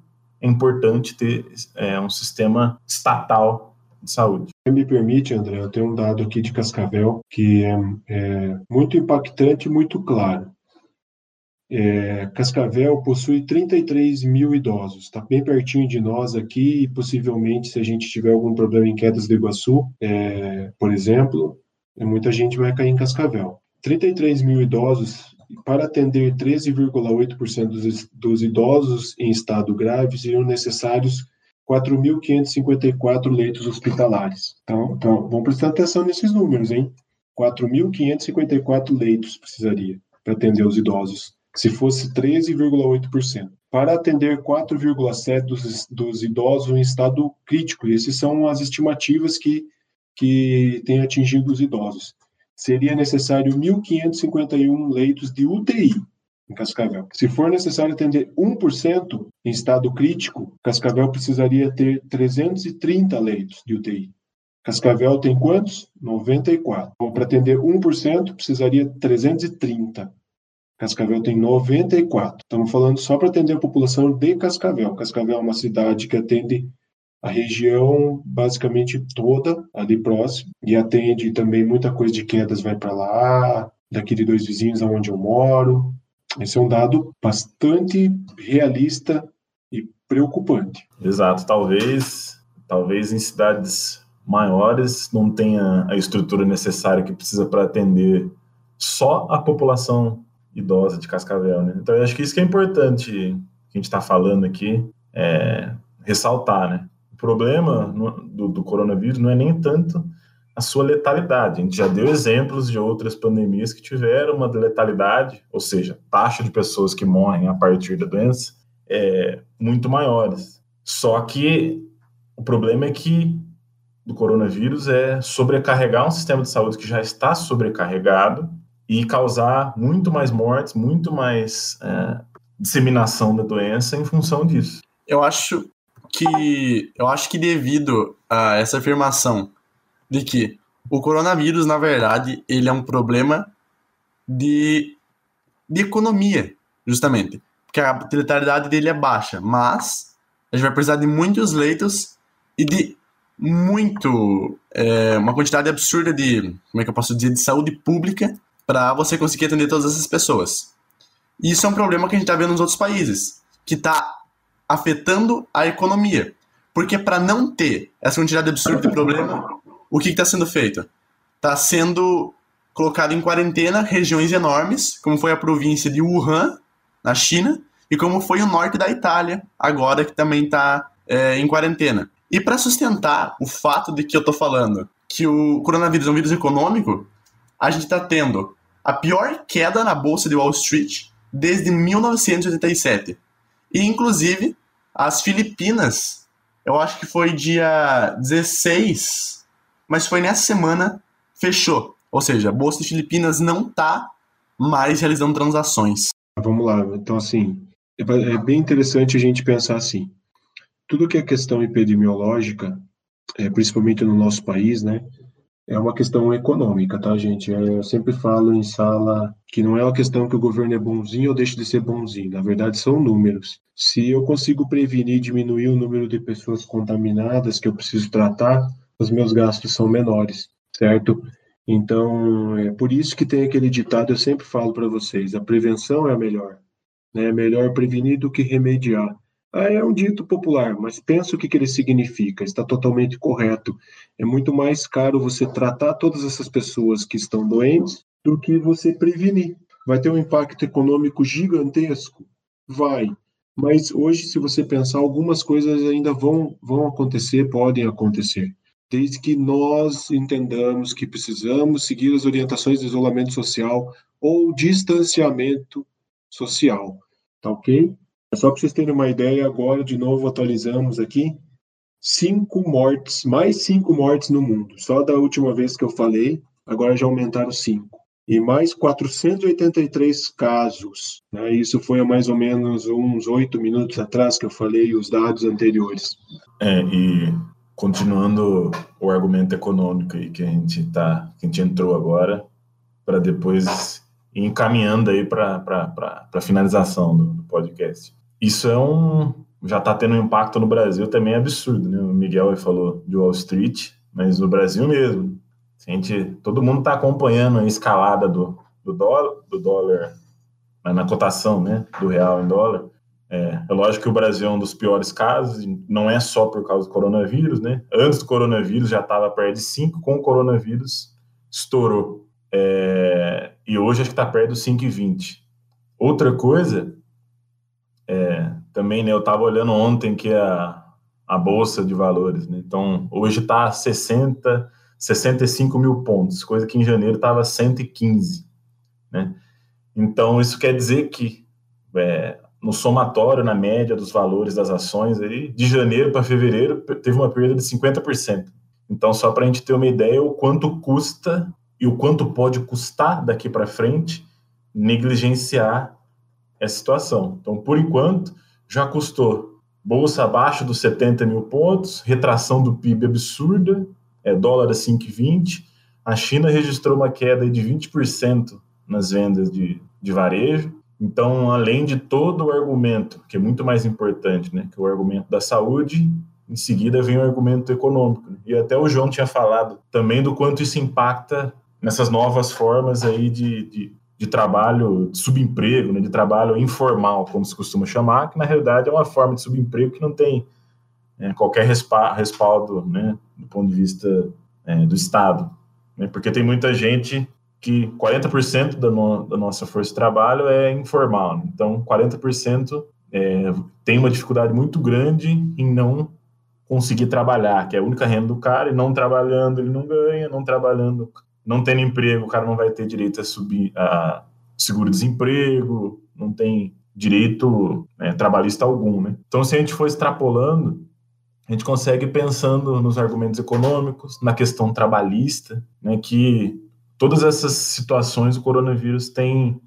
é importante ter é, um sistema estatal de saúde. Me permite, André, eu tenho um dado aqui de Cascavel que é, é muito impactante e muito claro. É, Cascavel possui 33 mil idosos, está bem pertinho de nós aqui e possivelmente se a gente tiver algum problema em Quedas do Iguaçu, é, por exemplo, muita gente vai cair em Cascavel. 33 mil idosos para atender 13,8% dos, dos idosos em estado grave, seriam necessários 4.554 leitos hospitalares. Então, então, vamos prestar atenção nesses números, hein? 4.554 leitos precisaria para atender os idosos, se fosse 13,8%. Para atender 4,7% dos, dos idosos em estado crítico, e essas são as estimativas que, que têm atingido os idosos seria necessário 1.551 leitos de UTI em Cascavel. Se for necessário atender 1% em estado crítico, Cascavel precisaria ter 330 leitos de UTI. Cascavel tem quantos? 94. Então, para atender 1%, precisaria 330. Cascavel tem 94. Estamos falando só para atender a população de Cascavel. Cascavel é uma cidade que atende a região basicamente toda ali próximo e atende também muita coisa de quedas vai para lá, daqui de dois vizinhos aonde eu moro. Esse é um dado bastante realista e preocupante. Exato, talvez, talvez em cidades maiores não tenha a estrutura necessária que precisa para atender só a população idosa de Cascavel, né? Então eu acho que isso que é importante que a gente está falando aqui, é ressaltar, né? Problema do, do, coronavírus não é nem tanto a sua letalidade. A gente já deu exemplos de outras pandemias que tiveram uma letalidade, ou seja, taxa de pessoas que morrem a partir da doença, é muito maiores. Só que o problema é que do coronavírus é sobrecarregar um sistema de saúde que já está sobrecarregado e causar muito mais mortes, muito mais é, disseminação da doença em função disso. Eu acho que eu acho que devido a essa afirmação de que o coronavírus, na verdade, ele é um problema de, de economia, justamente. Porque a letalidade dele é baixa, mas a gente vai precisar de muitos leitos e de muito é, uma quantidade absurda de como é que eu posso dizer de saúde pública para você conseguir atender todas essas pessoas. E isso é um problema que a gente está vendo nos outros países, que está afetando a economia. Porque para não ter essa quantidade absurda de problema, o que está sendo feito? Está sendo colocado em quarentena regiões enormes, como foi a província de Wuhan, na China, e como foi o norte da Itália, agora que também está é, em quarentena. E para sustentar o fato de que eu estou falando que o coronavírus é um vírus econômico, a gente está tendo a pior queda na bolsa de Wall Street desde 1987. E, inclusive, as Filipinas, eu acho que foi dia 16, mas foi nessa semana, fechou. Ou seja, a Bolsa de Filipinas não está mais realizando transações. Vamos lá, então assim, é, é bem interessante a gente pensar assim, tudo que é questão epidemiológica, é, principalmente no nosso país, né, é uma questão econômica, tá, gente? É, eu sempre falo em sala que não é uma questão que o governo é bonzinho ou deixa de ser bonzinho. Na verdade, são números. Se eu consigo prevenir, diminuir o número de pessoas contaminadas que eu preciso tratar, os meus gastos são menores, certo? Então, é por isso que tem aquele ditado, eu sempre falo para vocês, a prevenção é a melhor. né? Melhor prevenir do que remediar. Ah, é um dito popular, mas pensa o que, que ele significa, está totalmente correto. É muito mais caro você tratar todas essas pessoas que estão doentes do que você prevenir. Vai ter um impacto econômico gigantesco? Vai. Mas hoje, se você pensar, algumas coisas ainda vão, vão acontecer, podem acontecer. Desde que nós entendamos que precisamos seguir as orientações de isolamento social ou distanciamento social. Tá ok? É só para vocês terem uma ideia, agora de novo atualizamos aqui. Cinco mortes, mais cinco mortes no mundo. Só da última vez que eu falei, agora já aumentaram cinco. E mais 483 casos. Né? Isso foi há mais ou menos uns oito minutos atrás que eu falei os dados anteriores. É, e continuando o argumento econômico aí que a gente tá, que a gente entrou agora, para depois ir encaminhando aí para a finalização do, do podcast isso é um já está tendo um impacto no Brasil também absurdo, né? O Miguel falou de Wall Street, mas no Brasil mesmo, a gente, todo mundo está acompanhando a escalada do, do dólar, do dólar na cotação, né, do real em dólar. É, é, lógico que o Brasil é um dos piores casos, não é só por causa do coronavírus, né? Antes do coronavírus já estava perto de 5, com o coronavírus estourou. É, e hoje acho que está perto dos 5,20. Outra coisa também, né, eu estava olhando ontem que a, a Bolsa de Valores, né, então hoje está 60, 65 mil pontos, coisa que em janeiro estava 115, né? Então, isso quer dizer que é, no somatório, na média dos valores das ações, aí, de janeiro para fevereiro, teve uma perda de 50%. Então, só para a gente ter uma ideia, o quanto custa e o quanto pode custar daqui para frente negligenciar essa situação. Então, por enquanto, já custou bolsa abaixo dos 70 mil pontos, retração do PIB absurda, é dólar a 5,20. A China registrou uma queda de 20% nas vendas de, de varejo. Então, além de todo o argumento, que é muito mais importante, né, que é o argumento da saúde, em seguida vem o argumento econômico. Né? E até o João tinha falado também do quanto isso impacta nessas novas formas aí de, de de trabalho de subemprego, né, de trabalho informal, como se costuma chamar, que na realidade é uma forma de subemprego que não tem é, qualquer respaldo né, do ponto de vista é, do Estado. Né, porque tem muita gente que 40% da, no, da nossa força de trabalho é informal. Né, então, 40% é, tem uma dificuldade muito grande em não conseguir trabalhar, que é a única renda do cara, e não trabalhando ele não ganha, não trabalhando não tendo emprego, o cara não vai ter direito a subir a seguro-desemprego, não tem direito né, trabalhista algum, né? Então, se a gente for extrapolando, a gente consegue pensando nos argumentos econômicos, na questão trabalhista, né, que todas essas situações o coronavírus tem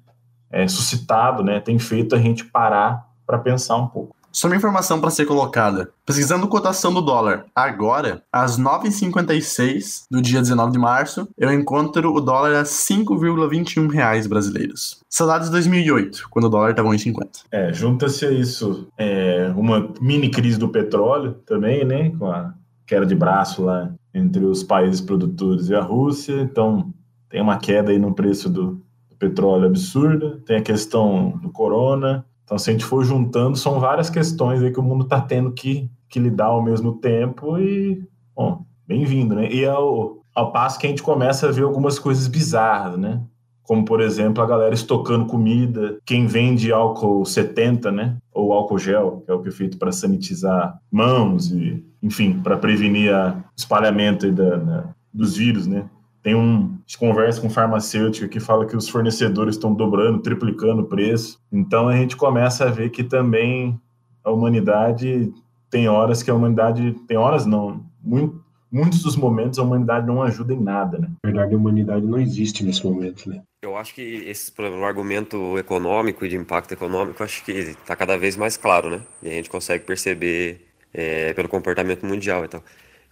é, suscitado, né, tem feito a gente parar para pensar um pouco. Só uma informação para ser colocada. Pesquisando cotação do dólar agora, às 9h56 do dia 19 de março, eu encontro o dólar a 5,21 reais brasileiros. Saudades de 2008, quando o dólar estava 1,50. É, junta-se a isso é, uma mini crise do petróleo também, né? Com a queda de braço lá entre os países produtores e a Rússia. Então, tem uma queda aí no preço do, do petróleo absurda. Tem a questão do corona então, se a gente for juntando, são várias questões aí que o mundo está tendo que, que lidar ao mesmo tempo e, bom, bem-vindo, né? E ao, ao passo que a gente começa a ver algumas coisas bizarras, né? Como, por exemplo, a galera estocando comida, quem vende álcool 70, né? Ou álcool gel, que é o que é feito para sanitizar mãos e, enfim, para prevenir o espalhamento da, da, dos vírus, né? Tem um conversa com farmacêutico que fala que os fornecedores estão dobrando, triplicando o preço. Então a gente começa a ver que também a humanidade tem horas que a humanidade tem horas não, muito, muitos dos momentos a humanidade não ajuda em nada, né? Na verdade, a humanidade não existe nesse momento, né? Eu acho que esse o argumento econômico e de impacto econômico, acho que está cada vez mais claro, né? E a gente consegue perceber é, pelo comportamento mundial. Então,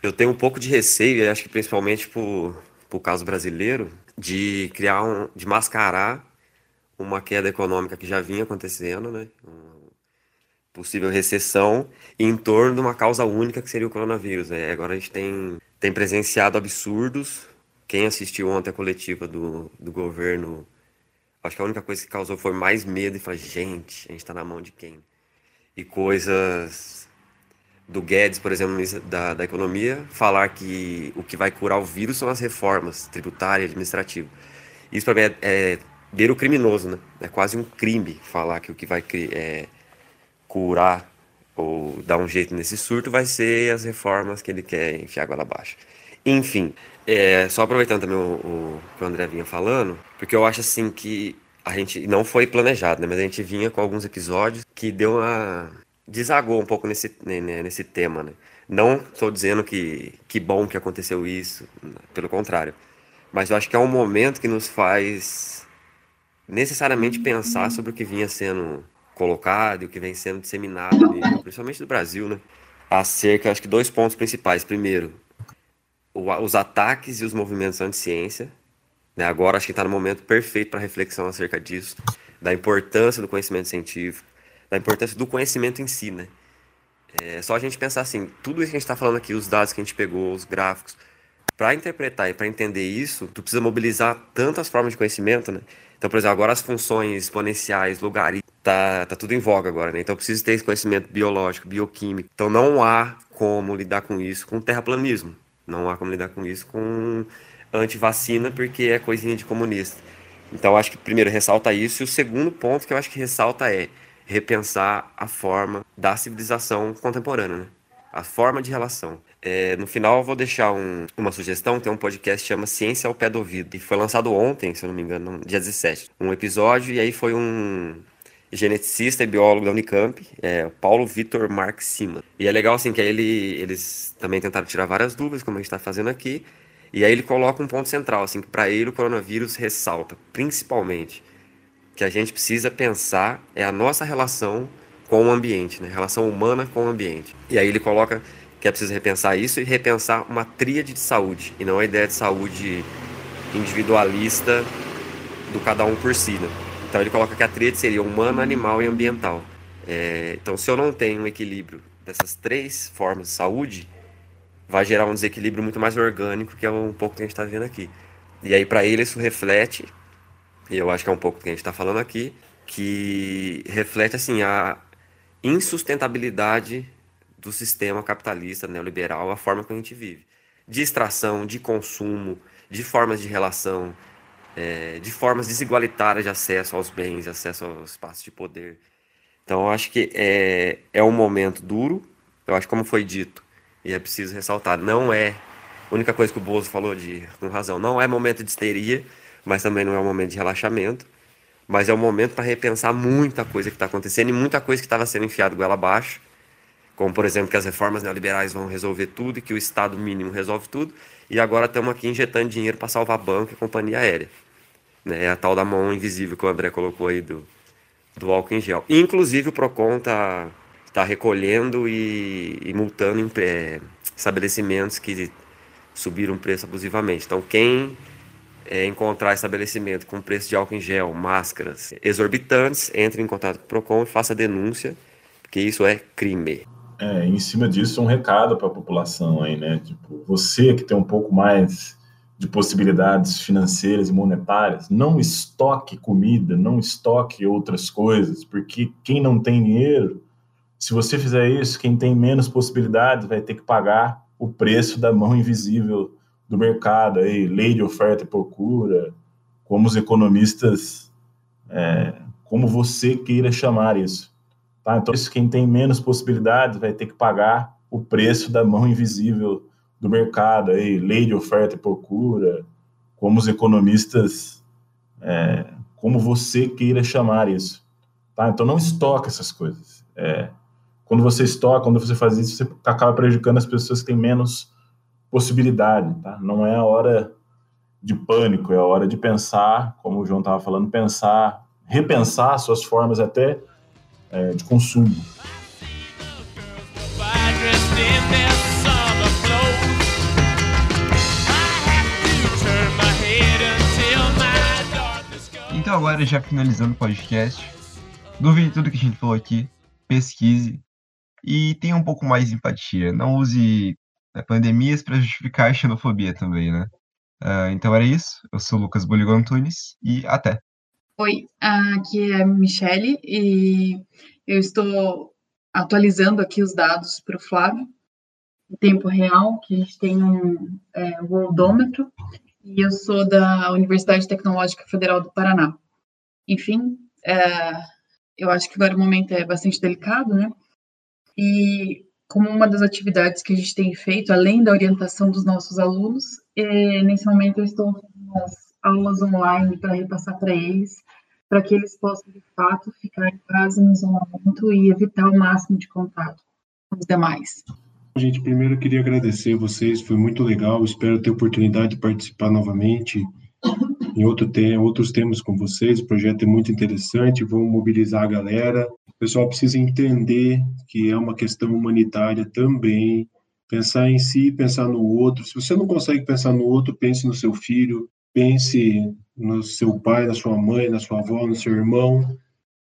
eu tenho um pouco de receio, acho que principalmente por para o caso brasileiro, de criar um, de mascarar uma queda econômica que já vinha acontecendo, né? Uma possível recessão em torno de uma causa única que seria o coronavírus. Né? Agora a gente tem, tem presenciado absurdos. Quem assistiu ontem a coletiva do, do governo Acho que a única coisa que causou foi mais medo e falar, gente, a gente está na mão de quem? E coisas do Guedes, por exemplo, da, da economia, falar que o que vai curar o vírus são as reformas tributárias e administrativas. Isso para mim é, é criminoso, né? É quase um crime falar que o que vai é, curar ou dar um jeito nesse surto vai ser as reformas que ele quer enfiar água abaixo. Enfim, é, só aproveitando também o, o, que o André vinha falando, porque eu acho assim que a gente não foi planejado, né? Mas a gente vinha com alguns episódios que deu uma. Desagou um pouco nesse, né, né nesse tema, né? Não estou dizendo que, que bom que aconteceu isso, pelo contrário. Mas eu acho que é um momento que nos faz necessariamente pensar sobre o que vinha sendo colocado e o que vem sendo disseminado, principalmente do Brasil, né? Acerca, acho que dois pontos principais. Primeiro, os ataques e os movimentos anti-ciência. Né? Agora acho que está no momento perfeito para reflexão acerca disso, da importância do conhecimento científico, da importância do conhecimento em si, né? É só a gente pensar assim, tudo isso que a gente está falando aqui, os dados que a gente pegou, os gráficos, para interpretar e para entender isso, tu precisa mobilizar tantas formas de conhecimento, né? Então, por exemplo, agora as funções exponenciais, logaritmos, tá, tá tudo em voga agora, né? Então precisa ter esse conhecimento biológico, bioquímico. Então não há como lidar com isso com terraplanismo. Não há como lidar com isso com antivacina, porque é coisinha de comunista. Então, acho que primeiro ressalta isso, e o segundo ponto que eu acho que ressalta é repensar a forma da civilização contemporânea, né? a forma de relação. É, no final, eu vou deixar um, uma sugestão: tem um podcast que chama Ciência ao Pé do Ouvido, e foi lançado ontem, se eu não me engano, dia 17. Um episódio, e aí foi um, geneticista e biólogo da Unicamp, é Paulo Vitor Marx Sima. E é legal assim que ele, eles também tentaram tirar várias dúvidas, como a gente está fazendo aqui, e aí ele coloca um ponto central, assim, que para ele o coronavírus ressalta, principalmente, que a gente precisa pensar é a nossa relação com o ambiente, né? Relação humana com o ambiente. E aí ele coloca que é preciso repensar isso e repensar uma tríade de saúde, e não a ideia de saúde individualista do cada um por si, né? Então ele coloca que a tríade seria humano, animal e ambiental. É, então, se eu não tenho um equilíbrio dessas três formas de saúde, vai gerar um desequilíbrio muito mais orgânico, que é um pouco que a gente está vendo aqui. E aí, para ele, isso reflete, e eu acho que é um pouco que a gente está falando aqui, que reflete assim a insustentabilidade do sistema capitalista neoliberal, a forma que a gente vive. De extração, de consumo, de formas de relação, é, de formas desigualitárias de acesso aos bens, acesso aos espaços de poder. Então, eu acho que é, é um momento duro, eu acho como foi dito, e é preciso ressaltar, não é, a única coisa que o Bozo falou de, com razão, não é momento de histeria, mas também não é um momento de relaxamento, mas é um momento para repensar muita coisa que está acontecendo e muita coisa que estava sendo enfiada goela abaixo, como, por exemplo, que as reformas neoliberais vão resolver tudo e que o Estado mínimo resolve tudo, e agora estamos aqui injetando dinheiro para salvar banco e companhia aérea. Né? É a tal da mão invisível que o André colocou aí do, do álcool em gel. Inclusive o PROCON está tá recolhendo e, e multando em, é, estabelecimentos que subiram preço abusivamente. Então quem é, encontrar estabelecimento com preço de álcool em gel, máscaras exorbitantes, entre em contato com o PROCON e faça denúncia, porque isso é crime. É, em cima disso, um recado para a população aí, né? Tipo, você que tem um pouco mais de possibilidades financeiras e monetárias, não estoque comida, não estoque outras coisas, porque quem não tem dinheiro, se você fizer isso, quem tem menos possibilidades vai ter que pagar o preço da mão invisível do mercado, aí, lei de oferta e procura, como os economistas, é, como você queira chamar isso. Tá? Então, isso, quem tem menos possibilidades vai ter que pagar o preço da mão invisível do mercado, aí, lei de oferta e procura, como os economistas, é, como você queira chamar isso. Tá? Então não estoca essas coisas. É, quando você estoca, quando você faz isso, você acaba prejudicando as pessoas que têm menos possibilidade. Tá? Não é a hora de pânico, é a hora de pensar, como o João estava falando, pensar, repensar suas formas até é, de consumo. Então agora já finalizando o podcast, duvide tudo que a gente falou aqui, pesquise e tenha um pouco mais de empatia. Não use pandemias para justificar a xenofobia também, né? Uh, então era isso. Eu sou o Lucas Boligo Antunes e até. Oi, aqui é a Michele e eu estou atualizando aqui os dados para o Flávio, em tempo real, que a gente tem um é, worldômetro, e eu sou da Universidade Tecnológica Federal do Paraná. Enfim, é, eu acho que agora o momento é bastante delicado, né? E como uma das atividades que a gente tem feito, além da orientação dos nossos alunos, é, nesse momento eu estou fazendo as aulas online para repassar para eles para que eles possam, de fato, ficar em casa em isolamento e evitar o máximo de contato com os demais. Gente, primeiro eu queria agradecer vocês, foi muito legal, espero ter oportunidade de participar novamente em outro tema, outros temas com vocês, o projeto é muito interessante, vamos mobilizar a galera, o pessoal precisa entender que é uma questão humanitária também, pensar em si, pensar no outro, se você não consegue pensar no outro, pense no seu filho, pense no seu pai, na sua mãe, na sua avó, no seu irmão,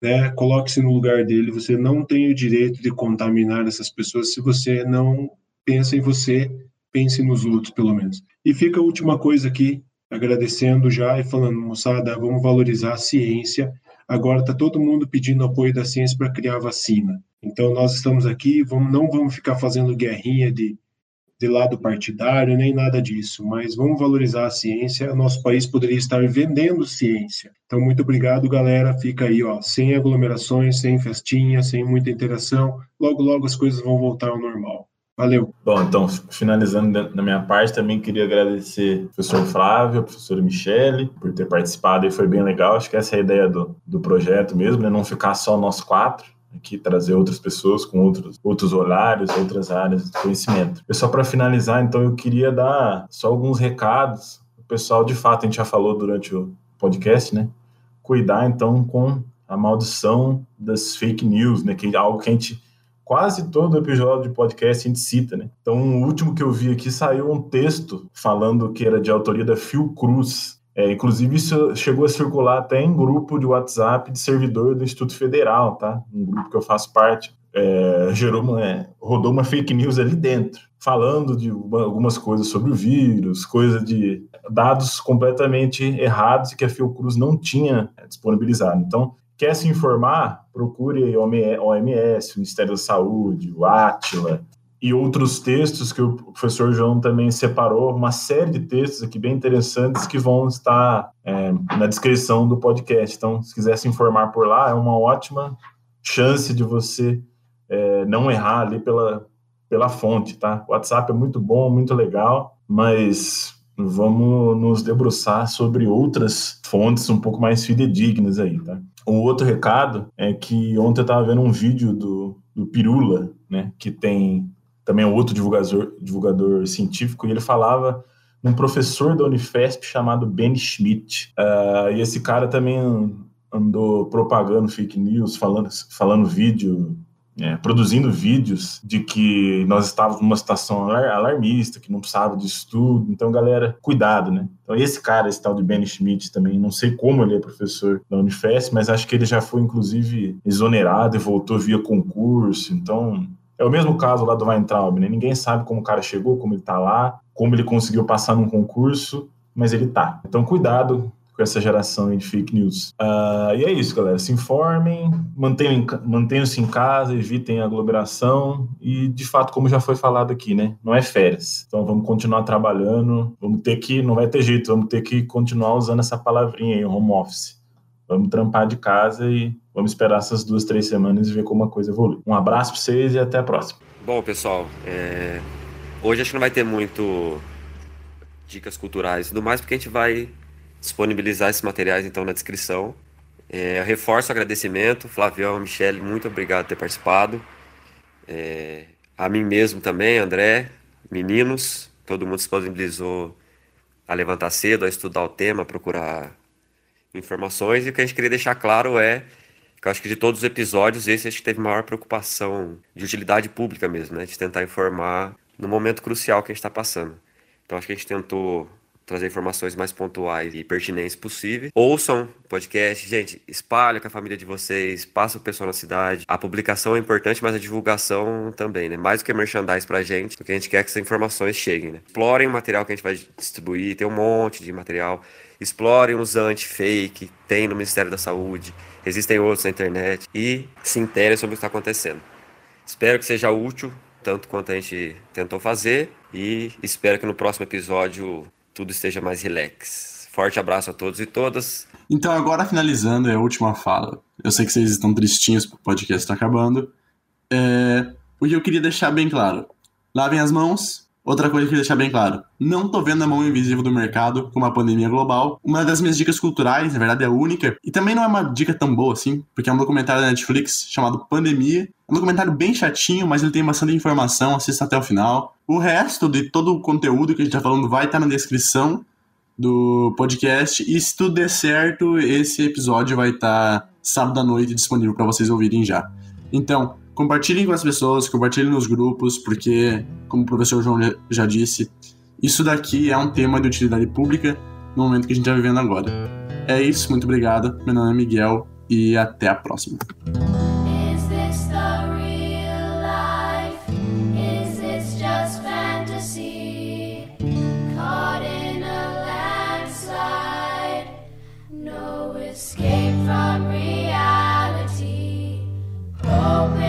né? Coloque-se no lugar dele. Você não tem o direito de contaminar essas pessoas se você não pensa em você, pense nos outros, pelo menos. E fica a última coisa aqui, agradecendo já e falando, moçada, vamos valorizar a ciência. Agora está todo mundo pedindo apoio da ciência para criar vacina. Então nós estamos aqui, vamos, não vamos ficar fazendo guerrinha de de lado partidário, nem nada disso, mas vamos valorizar a ciência. Nosso país poderia estar vendendo ciência. Então, muito obrigado, galera. Fica aí, ó, sem aglomerações, sem festinha, sem muita interação. Logo, logo as coisas vão voltar ao normal. Valeu. Bom, então, finalizando da minha parte, também queria agradecer ao professor Flávio, ao professor Michele, por ter participado e foi bem legal. Acho que essa é a ideia do, do projeto mesmo, né? Não ficar só nós quatro aqui trazer outras pessoas com outros, outros horários, outras áreas de conhecimento. Pessoal, para finalizar, então eu queria dar só alguns recados. O pessoal, de fato, a gente já falou durante o podcast, né? Cuidar então com a maldição das fake news, né? Que é algo que a gente quase todo episódio de podcast a gente cita, né? Então, o último que eu vi aqui saiu um texto falando que era de autoria da Fiocruz, é, inclusive, isso chegou a circular até em grupo de WhatsApp de servidor do Instituto Federal, tá? Um grupo que eu faço parte. É, gerou uma, é, rodou uma fake news ali dentro, falando de uma, algumas coisas sobre o vírus, coisas de dados completamente errados e que a Fiocruz não tinha disponibilizado. Então, quer se informar, procure OMS, Ministério da Saúde, o Atila, e outros textos que o professor João também separou, uma série de textos aqui bem interessantes que vão estar é, na descrição do podcast. Então, se quiser se informar por lá, é uma ótima chance de você é, não errar ali pela, pela fonte, tá? O WhatsApp é muito bom, muito legal, mas vamos nos debruçar sobre outras fontes um pouco mais fidedignas aí, tá? Um outro recado é que ontem eu estava vendo um vídeo do, do Pirula, né, que tem também é outro divulgador, divulgador científico, e ele falava um professor da Unifesp chamado Ben Schmidt. Uh, e esse cara também andou propagando fake news, falando, falando vídeo, é, produzindo vídeos de que nós estávamos numa situação alarmista, que não precisava de estudo. Então, galera, cuidado, né? Então, esse cara, esse tal de Ben Schmidt também, não sei como ele é professor da Unifesp, mas acho que ele já foi, inclusive, exonerado e voltou via concurso. Então, é o mesmo caso lá do Weintraub, né? Ninguém sabe como o cara chegou, como ele tá lá, como ele conseguiu passar num concurso, mas ele tá. Então, cuidado com essa geração de fake news. Uh, e é isso, galera. Se informem, mantenham-se em casa, evitem aglomeração e, de fato, como já foi falado aqui, né? Não é férias. Então, vamos continuar trabalhando. Vamos ter que, não vai ter jeito, vamos ter que continuar usando essa palavrinha aí, home office. Vamos trampar de casa e vamos esperar essas duas, três semanas e ver como a coisa evolui. Um abraço para vocês e até a próxima. Bom, pessoal, é... hoje acho que não vai ter muito dicas culturais e tudo mais, porque a gente vai disponibilizar esses materiais então na descrição. É, reforço o agradecimento, Flavião, Michele, muito obrigado por ter participado. É, a mim mesmo também, André, meninos, todo mundo disponibilizou a levantar cedo, a estudar o tema, a procurar informações. E o que a gente queria deixar claro é que eu acho que de todos os episódios, esse acho que teve maior preocupação de utilidade pública mesmo, né? De tentar informar no momento crucial que a gente está passando. Então acho que a gente tentou trazer informações mais pontuais e pertinentes possíveis. Ouçam podcast, gente, espalha com a família de vocês, passa o pessoal na cidade. A publicação é importante, mas a divulgação também, né? Mais do que merchandise pra gente, porque a gente quer que essas informações cheguem, né? Explorem o material que a gente vai distribuir, tem um monte de material explorem os anti-fake, tem no Ministério da Saúde, existem outros na internet e se interem sobre o que está acontecendo. Espero que seja útil, tanto quanto a gente tentou fazer, e espero que no próximo episódio tudo esteja mais relax. Forte abraço a todos e todas. Então, agora finalizando, é a última fala. Eu sei que vocês estão tristinhos porque o podcast está acabando. É... O que eu queria deixar bem claro: lavem as mãos, Outra coisa que eu deixar bem claro: não tô vendo a mão invisível do mercado com uma pandemia global. Uma das minhas dicas culturais, na verdade, é única, e também não é uma dica tão boa assim, porque é um documentário da Netflix chamado Pandemia. É um documentário bem chatinho, mas ele tem bastante informação, assista até o final. O resto de todo o conteúdo que a gente tá falando vai estar tá na descrição do podcast. E se tudo der certo, esse episódio vai estar tá sábado à noite disponível para vocês ouvirem já. Então, compartilhem com as pessoas, compartilhem nos grupos, porque, como o professor João já disse, isso daqui é um tema de utilidade pública no momento que a gente está vivendo agora. É isso, muito obrigado. Meu nome é Miguel e até a próxima. escape from reality. Open